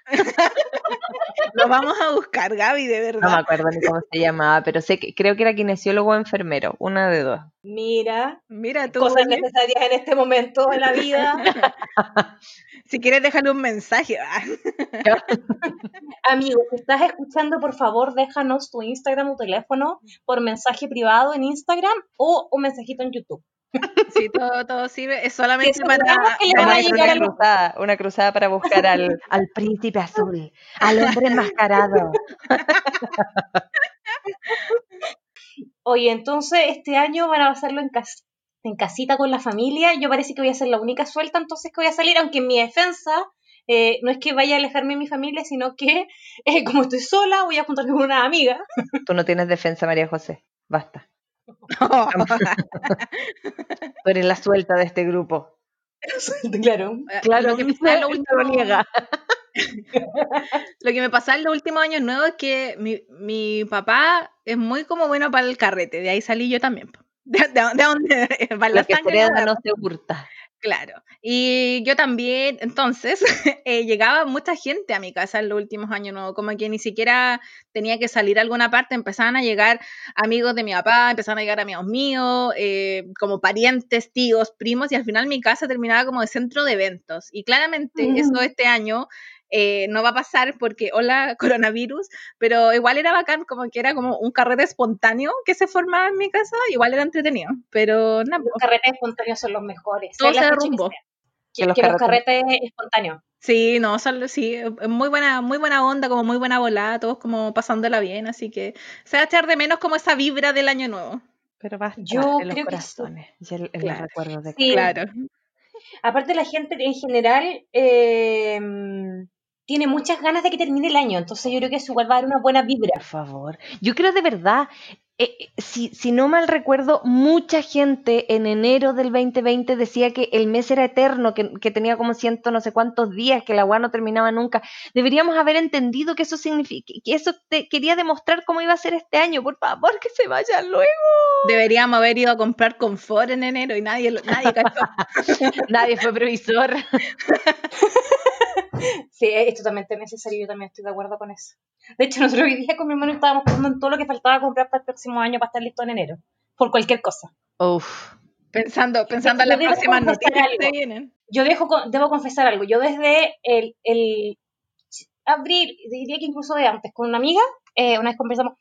Speaker 1: Lo vamos a buscar, Gaby, de verdad.
Speaker 2: No me acuerdo ni cómo se llamaba, pero sé que creo que era kinesiólogo o enfermero, una de dos.
Speaker 3: Mira, mira tú. Cosas necesarias en este momento de la vida.
Speaker 1: si quieres, déjale un mensaje.
Speaker 3: Amigo, si estás escuchando, por favor, déjanos tu Instagram o teléfono por mensaje privado en Instagram o un mensajito en YouTube.
Speaker 1: Sí, todo, todo sirve. Es solamente para,
Speaker 2: una, cruzada, una cruzada para buscar al, al príncipe azul, al hombre enmascarado.
Speaker 3: Oye, entonces este año van a hacerlo en, en casita con la familia. Yo parece que voy a ser la única suelta, entonces que voy a salir, aunque en mi defensa eh, no es que vaya a alejarme de mi familia, sino que eh, como estoy sola, voy a juntarme con una amiga.
Speaker 2: Tú no tienes defensa, María José. Basta. Tú eres la suelta de este grupo.
Speaker 3: claro.
Speaker 1: Claro, lo que me pasa lo niega. lo que me pasa en los últimos años nuevos es que mi, mi, papá es muy como bueno para el carrete, de ahí salí yo también. ¿De, de, de dónde
Speaker 2: va la que no se hurta.
Speaker 1: Claro. Y yo también, entonces, eh, llegaba mucha gente a mi casa en los últimos años, ¿no? Como que ni siquiera tenía que salir a alguna parte, empezaban a llegar amigos de mi papá, empezaban a llegar amigos míos, eh, como parientes, tíos, primos, y al final mi casa terminaba como de centro de eventos. Y claramente eso este año eh, no va a pasar porque, hola, coronavirus, pero igual era bacán, como que era como un carrete espontáneo que se formaba en mi casa, igual era entretenido, pero nada.
Speaker 3: Los carretes espontáneos son los mejores.
Speaker 1: Todo se derrumbó.
Speaker 3: Que, los, carretes... espontáneos.
Speaker 1: Sí, no, son, sí, muy buena, muy buena onda, como muy buena volada, todos como pasándola bien, así que se va a echar de menos como esa vibra del año nuevo.
Speaker 2: Pero va Yo en los corazones y el, recuerdo de
Speaker 1: sí. Claro.
Speaker 3: Aparte la gente en general eh, tiene muchas ganas de que termine el año, entonces yo creo que eso igual va a dar una buena vibra.
Speaker 2: Por favor. Yo creo de verdad, eh, eh, si, si, no mal recuerdo, mucha gente en enero del 2020 decía que el mes era eterno, que, tenía como ciento no sé cuántos días, que la agua no terminaba nunca. Deberíamos haber entendido que eso significa, que eso te quería demostrar cómo iba a ser este año. Por favor, que se vaya luego.
Speaker 1: Deberíamos haber ido a comprar confort en enero y nadie, nadie
Speaker 2: nadie fue previsor.
Speaker 3: sí, es totalmente necesario, yo también estoy de acuerdo con eso. De hecho, nosotros hoy día con mi hermano estábamos pensando en todo lo que faltaba comprar para el próximo año para estar listo en enero, por cualquier cosa.
Speaker 2: Uf.
Speaker 1: Pensando, pensando en las próximas noticias que vienen.
Speaker 3: Yo dejo, debo confesar algo, yo desde el, el abril, diría que incluso de antes, con una amiga, eh, una vez conversamos,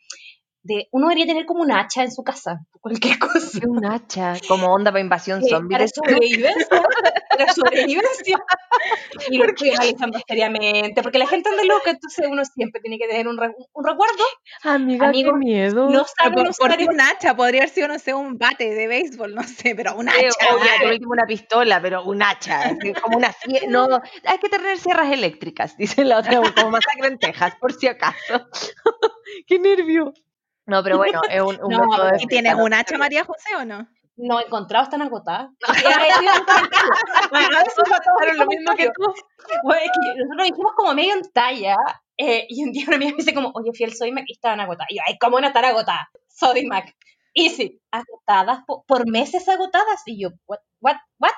Speaker 3: de uno debería tener como un hacha en su casa, cualquier cosa.
Speaker 2: Un hacha, como onda para invasión zombie.
Speaker 3: Para sobrevivencia. para sobrevivencia. Y lo estoy analizando seriamente, porque la gente anda loca, entonces uno siempre tiene que tener un, un recuerdo.
Speaker 2: Amiga, Amigo, qué miedo.
Speaker 1: No sabe por, por un hacha, podría ser, no sé, un bate de béisbol, no sé, pero un hacha.
Speaker 2: Sí, una pistola, pero un hacha, como una no, hay que tener sierras eléctricas, dice la otra, como masacre en Texas, por si acaso. qué nervio. No, pero bueno, es un, un
Speaker 1: método ¿Y tienes un hacha, María José, o no?
Speaker 3: No, encontrado están agotadas.
Speaker 2: lo mismo que tú.
Speaker 3: nosotros dijimos como medio en talla, eh, y un día una amiga me dice como, oye, fiel soy Mac, y estaban agotadas. Y yo, ay, ¿cómo no estar agotadas? Mac. Easy, agotadas, por, por meses agotadas. Y yo, what, what, what?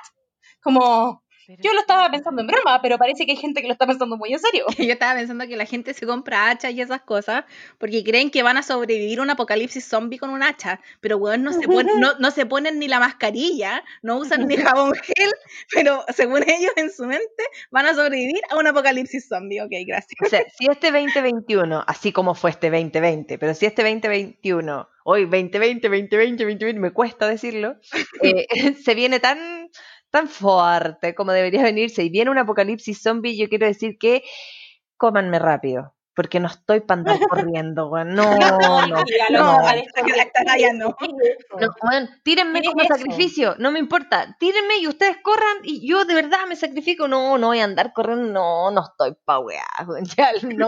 Speaker 3: Como, yo lo estaba pensando en broma, pero parece que hay gente que lo está pensando muy en serio.
Speaker 1: Yo estaba pensando que la gente se compra hachas y esas cosas porque creen que van a sobrevivir un apocalipsis zombie con un hacha. Pero, weón, no se, no, no se ponen ni la mascarilla, no usan ni jabón gel, pero según ellos en su mente van a sobrevivir a un apocalipsis zombie. Ok, gracias.
Speaker 2: O sea, si este 2021, así como fue este 2020, pero si este 2021 hoy 2020, 2020, 2020, me cuesta decirlo, eh, se viene tan tan fuerte como debería venirse y viene un apocalipsis zombie, yo quiero decir que cómanme rápido. Porque no estoy para andar corriendo, güey. No, no, no. no, no. tírenme como sacrificio, no me importa. Tírenme y ustedes corran y yo de verdad me sacrifico. No, no voy a andar corriendo. No, no estoy pa' weá.
Speaker 1: No,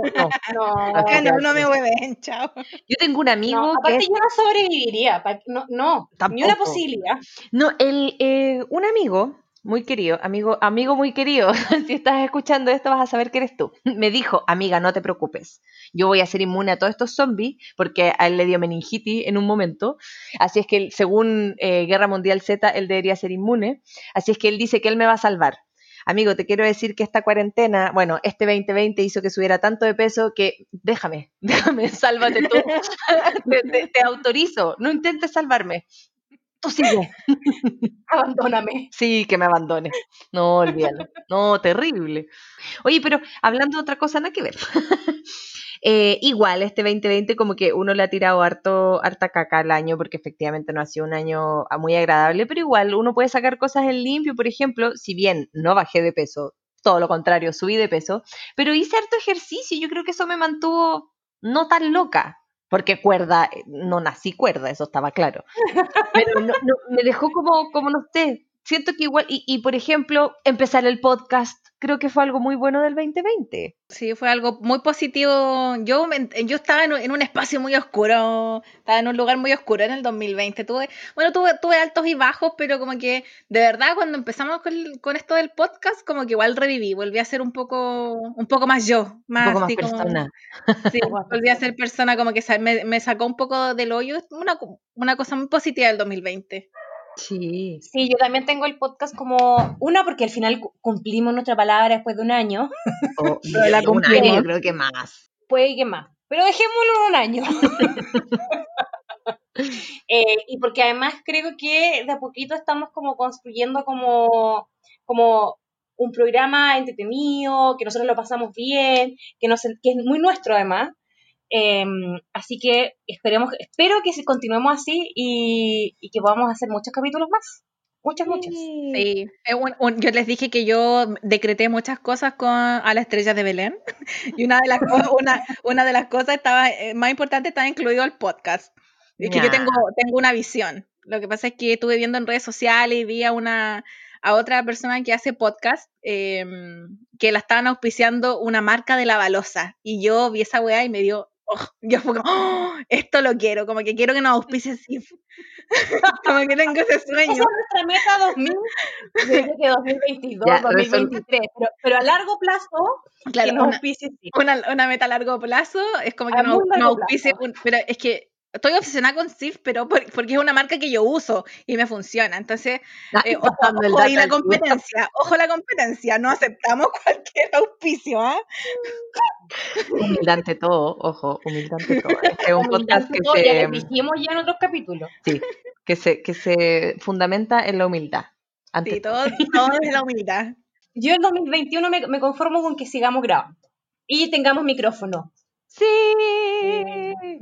Speaker 1: no. No, no, me mueven, chao.
Speaker 2: Yo tengo un amigo.
Speaker 3: aparte, yo no sobreviviría. No, no. Ni una posibilidad.
Speaker 2: No, el, eh, un amigo muy querido, amigo, amigo muy querido, si estás escuchando esto vas a saber que eres tú. Me dijo, amiga, no te preocupes, yo voy a ser inmune a todos estos zombies, porque a él le dio meningitis en un momento, así es que según eh, Guerra Mundial Z, él debería ser inmune, así es que él dice que él me va a salvar. Amigo, te quiero decir que esta cuarentena, bueno, este 2020 hizo que subiera tanto de peso que déjame, déjame, sálvate tú. te, te autorizo, no intentes salvarme sigue.
Speaker 3: Abandóname.
Speaker 2: Sí, que me abandone. No, olvídalo. No, terrible. Oye, pero hablando de otra cosa, nada que ver. Eh, igual, este 2020 como que uno le ha tirado harto, harta caca al año porque efectivamente no ha sido un año ah, muy agradable, pero igual uno puede sacar cosas en limpio, por ejemplo, si bien no bajé de peso, todo lo contrario, subí de peso, pero hice harto ejercicio y yo creo que eso me mantuvo no tan loca, porque cuerda, eh, no nací cuerda, eso estaba claro. Pero no, me dejó como, como no sé, siento que igual, y, y por ejemplo, empezar el podcast creo que fue algo muy bueno del 2020.
Speaker 1: Sí, fue algo muy positivo. Yo, yo estaba en, un espacio muy oscuro, estaba en un lugar muy oscuro en el 2020. Tuve, bueno, tuve, tuve altos y bajos, pero como que de verdad cuando empezamos con, esto del podcast, como que igual reviví, volví a ser un poco, un poco más yo, más,
Speaker 2: más persona.
Speaker 1: sí, volví a ser persona como que me, me sacó un poco del hoyo. Una, una cosa muy positiva del 2020.
Speaker 2: Sí.
Speaker 3: Sí, yo también tengo el podcast como una porque al final cumplimos nuestra palabra después de un año.
Speaker 2: O,
Speaker 1: Pero la
Speaker 2: un
Speaker 1: cumplimos.
Speaker 2: año, yo creo que más.
Speaker 3: Puede que más. Pero dejémoslo en un año. Eh, y porque además creo que de a poquito estamos como construyendo como, como un programa entretenido, que nosotros lo pasamos bien, que, nos, que es muy nuestro además. Eh, así que esperemos, espero que si continuemos así y, y que podamos hacer muchos capítulos más. Muchas, muchas.
Speaker 1: Sí, es un- un- yo les dije que yo decreté muchas cosas con a la estrella de Belén y una de las, una, una de las cosas estaba, eh, más importante estaba incluido el podcast. Es que yo tengo, tengo una visión. Lo que pasa es que estuve viendo en redes sociales y vi a una a otra persona que hace podcast eh, que la estaban auspiciando una marca de la balosa y yo vi esa weá y me dio oh, yo fue como, "Oh, esto lo quiero, como que quiero que nos auspicie Sif. como que tengo ese
Speaker 3: Esa
Speaker 1: sueño.
Speaker 3: es nuestra meta 2000, yo creo que 2022,
Speaker 2: Ya,
Speaker 3: 2023, pero, pero a largo plazo,
Speaker 1: Claro,
Speaker 3: que nos
Speaker 1: una-
Speaker 3: auspicie sí.
Speaker 1: una, una meta a largo plazo es como que
Speaker 3: A
Speaker 1: no,
Speaker 3: muy largo
Speaker 1: no auspicie un- pero es que estoy obsesionada con Sif, pero por- porque es una marca que yo uso y me funciona. Entonces, eh, ojo, ojo ahí la competencia, ojo la competencia, no aceptamos cualquier auspicio, ¿ah?
Speaker 2: Humildad ante todo, ojo, humildad ante todo. Este es un podcast que
Speaker 3: Todo, ya
Speaker 2: se,
Speaker 3: les dijimos ya en otros capítulos.
Speaker 2: sí, que se, que se fundamenta en la humildad. Ante
Speaker 1: Sí, todo, todo desde la humildad.
Speaker 3: Yo en 2021 me, me conformo con que sigamos grabando y tengamos micrófono.
Speaker 2: Sí.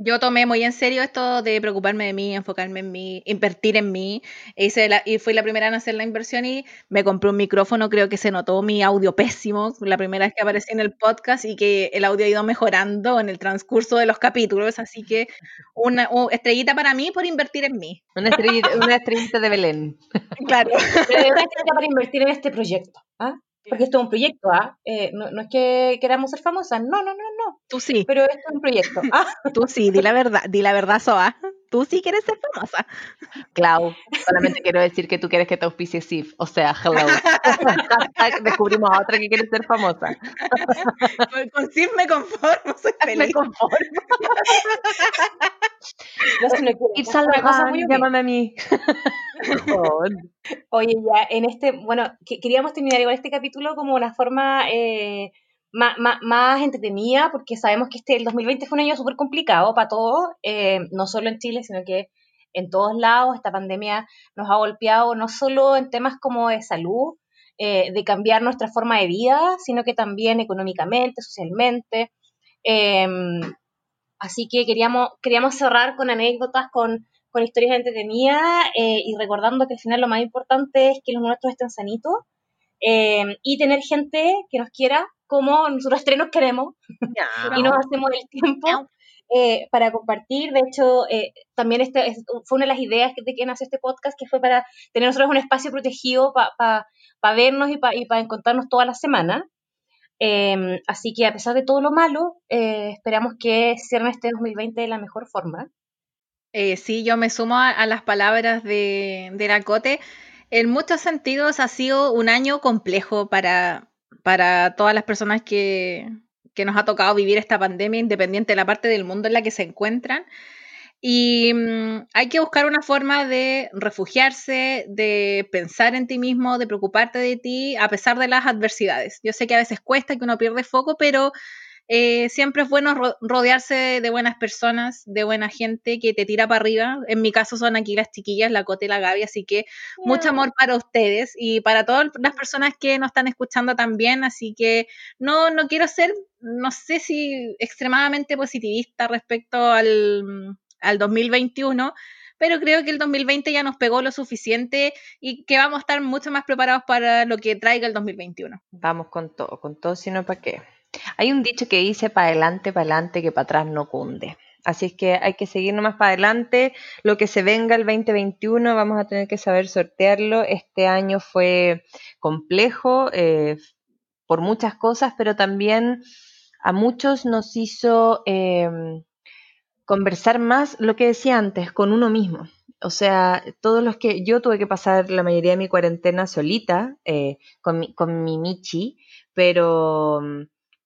Speaker 1: Yo tomé muy en serio esto de preocuparme de mí, enfocarme en mí, invertir en mí. Hice la- y fui la primera en hacer la inversión y me compré un micrófono. Creo que se notó mi audio pésimo la primera vez que aparecí en el podcast y que el audio ha ido mejorando en el transcurso de los capítulos. Así que una estrellita para mí por invertir en mí.
Speaker 2: Una estrellita, una estrellita de Belén.
Speaker 1: Claro.
Speaker 3: Pero verdad que para invertir en este proyecto. ¿ah? Porque esto es un proyecto, ¿ah? Eh, no, no es que queramos ser famosas, no, no, no, no.
Speaker 1: Tú sí,
Speaker 3: Pero esto es un proyecto. ¿ah?
Speaker 1: tú sí, di la verdad, di la verdad, Soa. Tú sí quieres ser famosa.
Speaker 2: Clau, solamente quiero decir que tú quieres que te auspicie Sif. O sea, hello. Descubrimos a otra que quiere ser famosa.
Speaker 1: Con, con Sif me conformo, soy
Speaker 2: Me
Speaker 1: feliz.
Speaker 2: conformo.
Speaker 3: Yo si no quiero hacer una cosa muy
Speaker 2: llámame a mí.
Speaker 3: Oye, ya en este, bueno, que- queríamos terminar igual este capítulo como una forma eh, más, más, entretenida, porque sabemos que este, el 2020 fue un año súper complicado para todos, eh, no solo en Chile, sino que en todos lados. Esta pandemia nos ha golpeado no solo en temas como de salud, eh, de cambiar nuestra forma de vida, sino que también económicamente, socialmente. Em, así que queríamos, queríamos cerrar con anécdotas, con, con historias entretenidas eh, y recordando que al final lo más importante es que los nuestros estén sanitos eh, y tener gente que nos quiera como nosotros tres nos queremos y nos hacemos el tiempo eh, para compartir. De hecho, eh, también este es- fue una de las ideas de que nació este podcast, que fue para tener nosotros un espacio protegido para vernos y para encontrarnos todas las semanas. Eh, así que a pesar de todo lo malo, eh, esperamos que cierren este 2020 de la mejor forma.
Speaker 1: Eh, sí, yo me sumo a, a las palabras de, de la Cote. En muchos sentidos ha sido un año complejo para, para todas las personas que, que nos ha tocado vivir esta pandemia, independiente de la parte del mundo en la que se encuentran. Y mm, hay que buscar una forma de refugiarse, de pensar en ti mismo, de preocuparte de ti, a pesar de las adversidades. Yo sé que a veces cuesta, que uno pierde foco, pero eh, siempre es bueno ro- rodearse de buenas personas, de buena gente que te tira para arriba. En mi caso son aquí las chiquillas, la Cote y la Gaby, así que mucho amor para ustedes y para todas las personas que nos están escuchando también. Así que no, no quiero ser, no sé si extremadamente positivista respecto al, al 2021. Pero creo que el 2020 ya nos pegó lo suficiente y que vamos a estar mucho más preparados para lo que traiga el 2021.
Speaker 2: Vamos con todo, con todo, sino para qué. Hay un dicho que dice para adelante, para adelante, que para atrás no cunde. Así es que hay que seguir nomás para adelante. Lo que se venga el 2021 vamos a tener que saber sortearlo. Este año fue complejo eh, por muchas cosas, pero también a muchos nos hizo eh, conversar más lo que decía antes, con uno mismo. O sea, todos los que yo tuve que pasar la mayoría de mi cuarentena solita, eh, con, mi, con mi Michi, pero,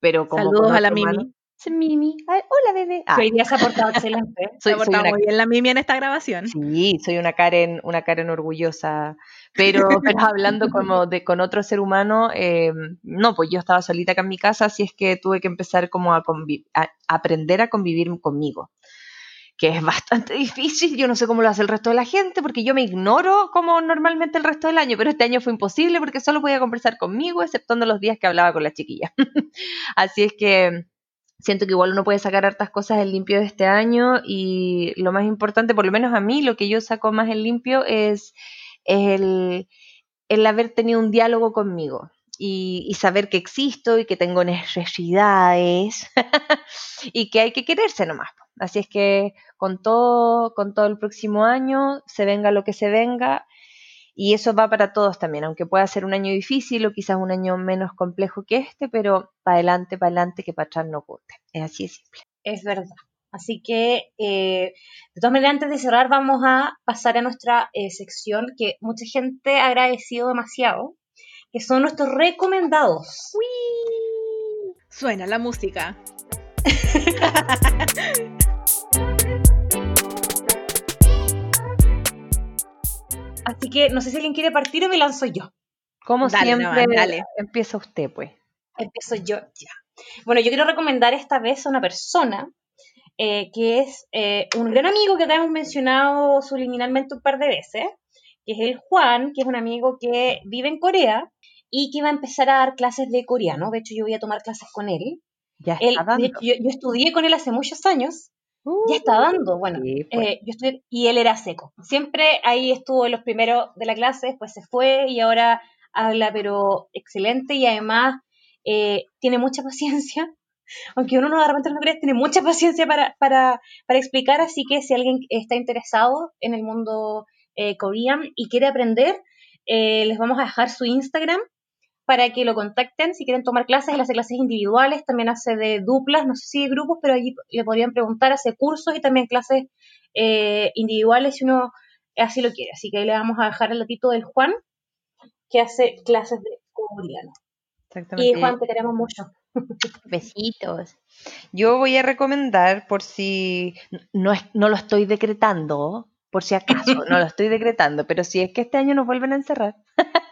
Speaker 2: pero como
Speaker 1: Saludos a la Mimi.
Speaker 2: hermano- Es Mimi. Ay, hola, bebé. Ah,
Speaker 3: hoy día se ha portado excelente.
Speaker 2: soy,
Speaker 1: Se ha portado muy bien la Mimi en esta grabación.
Speaker 2: sí, soy una Karen, una Karen orgullosa. Pero, pero hablando como de con otro ser humano, eh, no, pues yo estaba solita acá en mi casa, así es que tuve que empezar como a aprender a convivir conmigo. Que es bastante difícil, yo no sé cómo lo hace el resto de la gente, porque yo me ignoro como normalmente el resto del año, pero este año fue imposible porque solo podía conversar conmigo, exceptuando los días que hablaba con la chiquilla. Así es que siento que igual uno puede sacar hartas cosas en limpio de este año y lo más importante, por lo menos a mí, lo que yo saco más en limpio es el, el haber tenido un diálogo conmigo y, y saber que existo y que tengo necesidades y que hay que quererse nomás. Así es que con todo, con todo el próximo año, se venga lo que se venga, y eso va para todos también, aunque pueda ser un año difícil o quizás un año menos complejo que este, pero para adelante, para adelante, que para atrás no ocurre. Es así de simple.
Speaker 3: Es verdad. Así que, eh, de todas maneras, antes de cerrar, vamos a pasar a nuestra eh, sección que mucha gente ha agradecido demasiado, que son nuestros recomendados.
Speaker 1: Suena la música.
Speaker 3: Así que no sé si alguien quiere partir o me lanzo yo.
Speaker 2: Como
Speaker 1: Dale,
Speaker 2: siempre,
Speaker 1: Navan, dale.
Speaker 2: empieza usted, pues.
Speaker 3: Empiezo yo ya. Bueno, yo quiero recomendar esta vez a una persona eh, que es eh, un gran amigo que acá hemos mencionado subliminalmente un par de veces, que es el Juan, que es un amigo que vive en Corea y que va a empezar a dar clases de coreano. De hecho, yo voy a tomar clases con él.
Speaker 2: Ya
Speaker 3: Él,
Speaker 2: está dando.
Speaker 3: de hecho, yo, yo estudié con él hace muchos años.
Speaker 2: Uh,
Speaker 3: Ya está dando, bueno.
Speaker 2: sí, pues.
Speaker 3: eh, yo estudié, y él era seco. Siempre ahí estuvo en los primeros de la clase, después se fue y ahora habla, pero excelente y además eh, tiene mucha paciencia. Aunque uno no de repente no cree, tiene mucha paciencia para, para, para explicar. Así que si alguien está interesado en el mundo eh, coreano y quiere aprender, eh, les vamos a dejar su Instagram para que lo contacten si quieren tomar clases. Él hace clases individuales, también hace de duplas, no sé si de grupos, pero allí le podrían preguntar, hace cursos y también clases eh, individuales si uno así lo quiere. Así que ahí le vamos a dejar el latito del Juan, que hace clases de coreano. Y
Speaker 2: Exactamente.
Speaker 3: Juan, te queremos mucho.
Speaker 2: Besitos. Yo voy a recomendar, por si no, es, no lo estoy decretando, por si acaso, no lo estoy decretando, pero si es que este año nos vuelven a encerrar,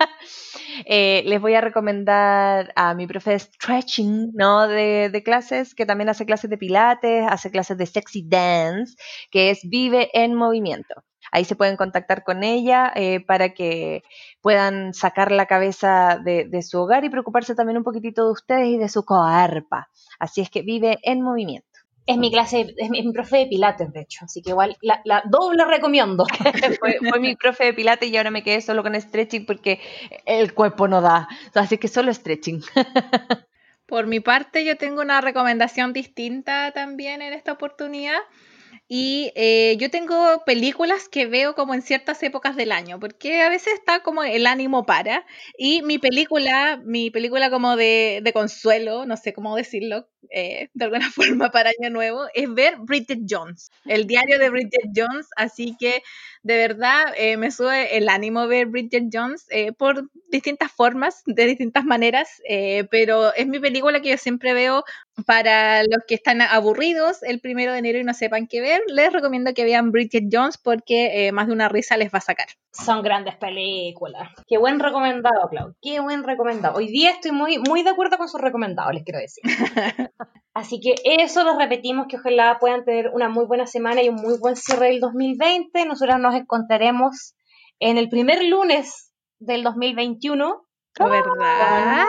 Speaker 2: eh, les voy a recomendar a mi profe de stretching, ¿no? De, clases, que también hace clases de pilates, hace clases de sexy dance, que es Vive en Movimiento. Ahí se pueden contactar con ella eh, para que puedan sacar la cabeza de, de su hogar y preocuparse también un poquitito de ustedes y de su coarpa. Así es que vive en movimiento.
Speaker 3: Es mi clase, es mi, es mi profe de pilates, de hecho. Así que igual la, la doble recomiendo.
Speaker 2: fue, fue mi profe de pilates y ahora me quedé solo con stretching porque el cuerpo no da. Así que solo stretching.
Speaker 1: Por mi parte, yo tengo una recomendación distinta también en esta oportunidad. Y eh, yo tengo películas que veo como en ciertas épocas del año, porque a veces está como el ánimo para. Y mi película, mi película como de, de consuelo, no sé cómo decirlo, eh, de alguna forma para Año Nuevo, es ver Bridget Jones, el diario de Bridget Jones. Así que de verdad eh, me sube el ánimo ver Bridget Jones eh, por distintas formas, de distintas maneras, eh, pero es mi película que yo siempre veo para los que están aburridos el primero de enero y no sepan qué ver, les recomiendo que vean Bridget Jones porque eh, más de una risa les va a sacar.
Speaker 3: Son grandes películas. Qué buen recomendado, Clau. Qué buen recomendado. Hoy día estoy muy, muy de acuerdo con sus recomendados, les quiero decir. Así que eso lo repetimos, que ojalá puedan tener una muy buena semana y un muy buen cierre del 2020. Nosotros nos encontraremos en el primer lunes del 2021.
Speaker 1: ¿La verdad?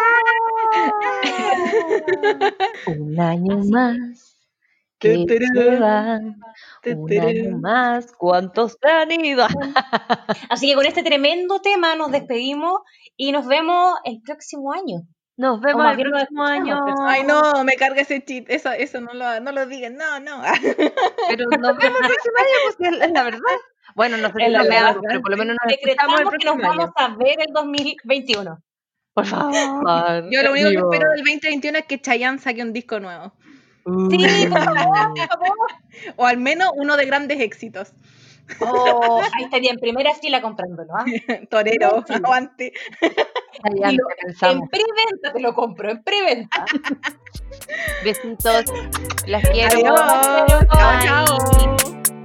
Speaker 2: Un año
Speaker 3: Así
Speaker 2: más. Que se van. Un año más. ¿Cuántos se han ido?
Speaker 3: Así que con este tremendo tema nos despedimos y nos vemos el próximo año.
Speaker 2: Nos vemos el próximo año.
Speaker 1: Ay, no, me carga ese cheat. Eso, eso no lo, no lo digan. No, no.
Speaker 2: Pero nos vemos el próximo año, pues es la verdad. Bueno, no sé si nos veamos, pero por lo menos nos escuchamos
Speaker 3: Decretamos
Speaker 2: el
Speaker 3: que nos
Speaker 2: próximo
Speaker 3: vamos a ver el 2021.
Speaker 2: Por favor.
Speaker 1: Yo lo único que espero del 2021 es que Chayanne saque un disco nuevo.
Speaker 3: Sí, por
Speaker 2: Uh.
Speaker 3: favor, por favor.
Speaker 1: O al menos uno de grandes éxitos.
Speaker 3: Oh, ahí estaría en primera fila comprándolo. ¿ah?
Speaker 1: Torero, aguante.
Speaker 3: En preventa te lo compro, en preventa.
Speaker 2: Besitos. Las quiero.
Speaker 1: Adiós.
Speaker 2: Bye.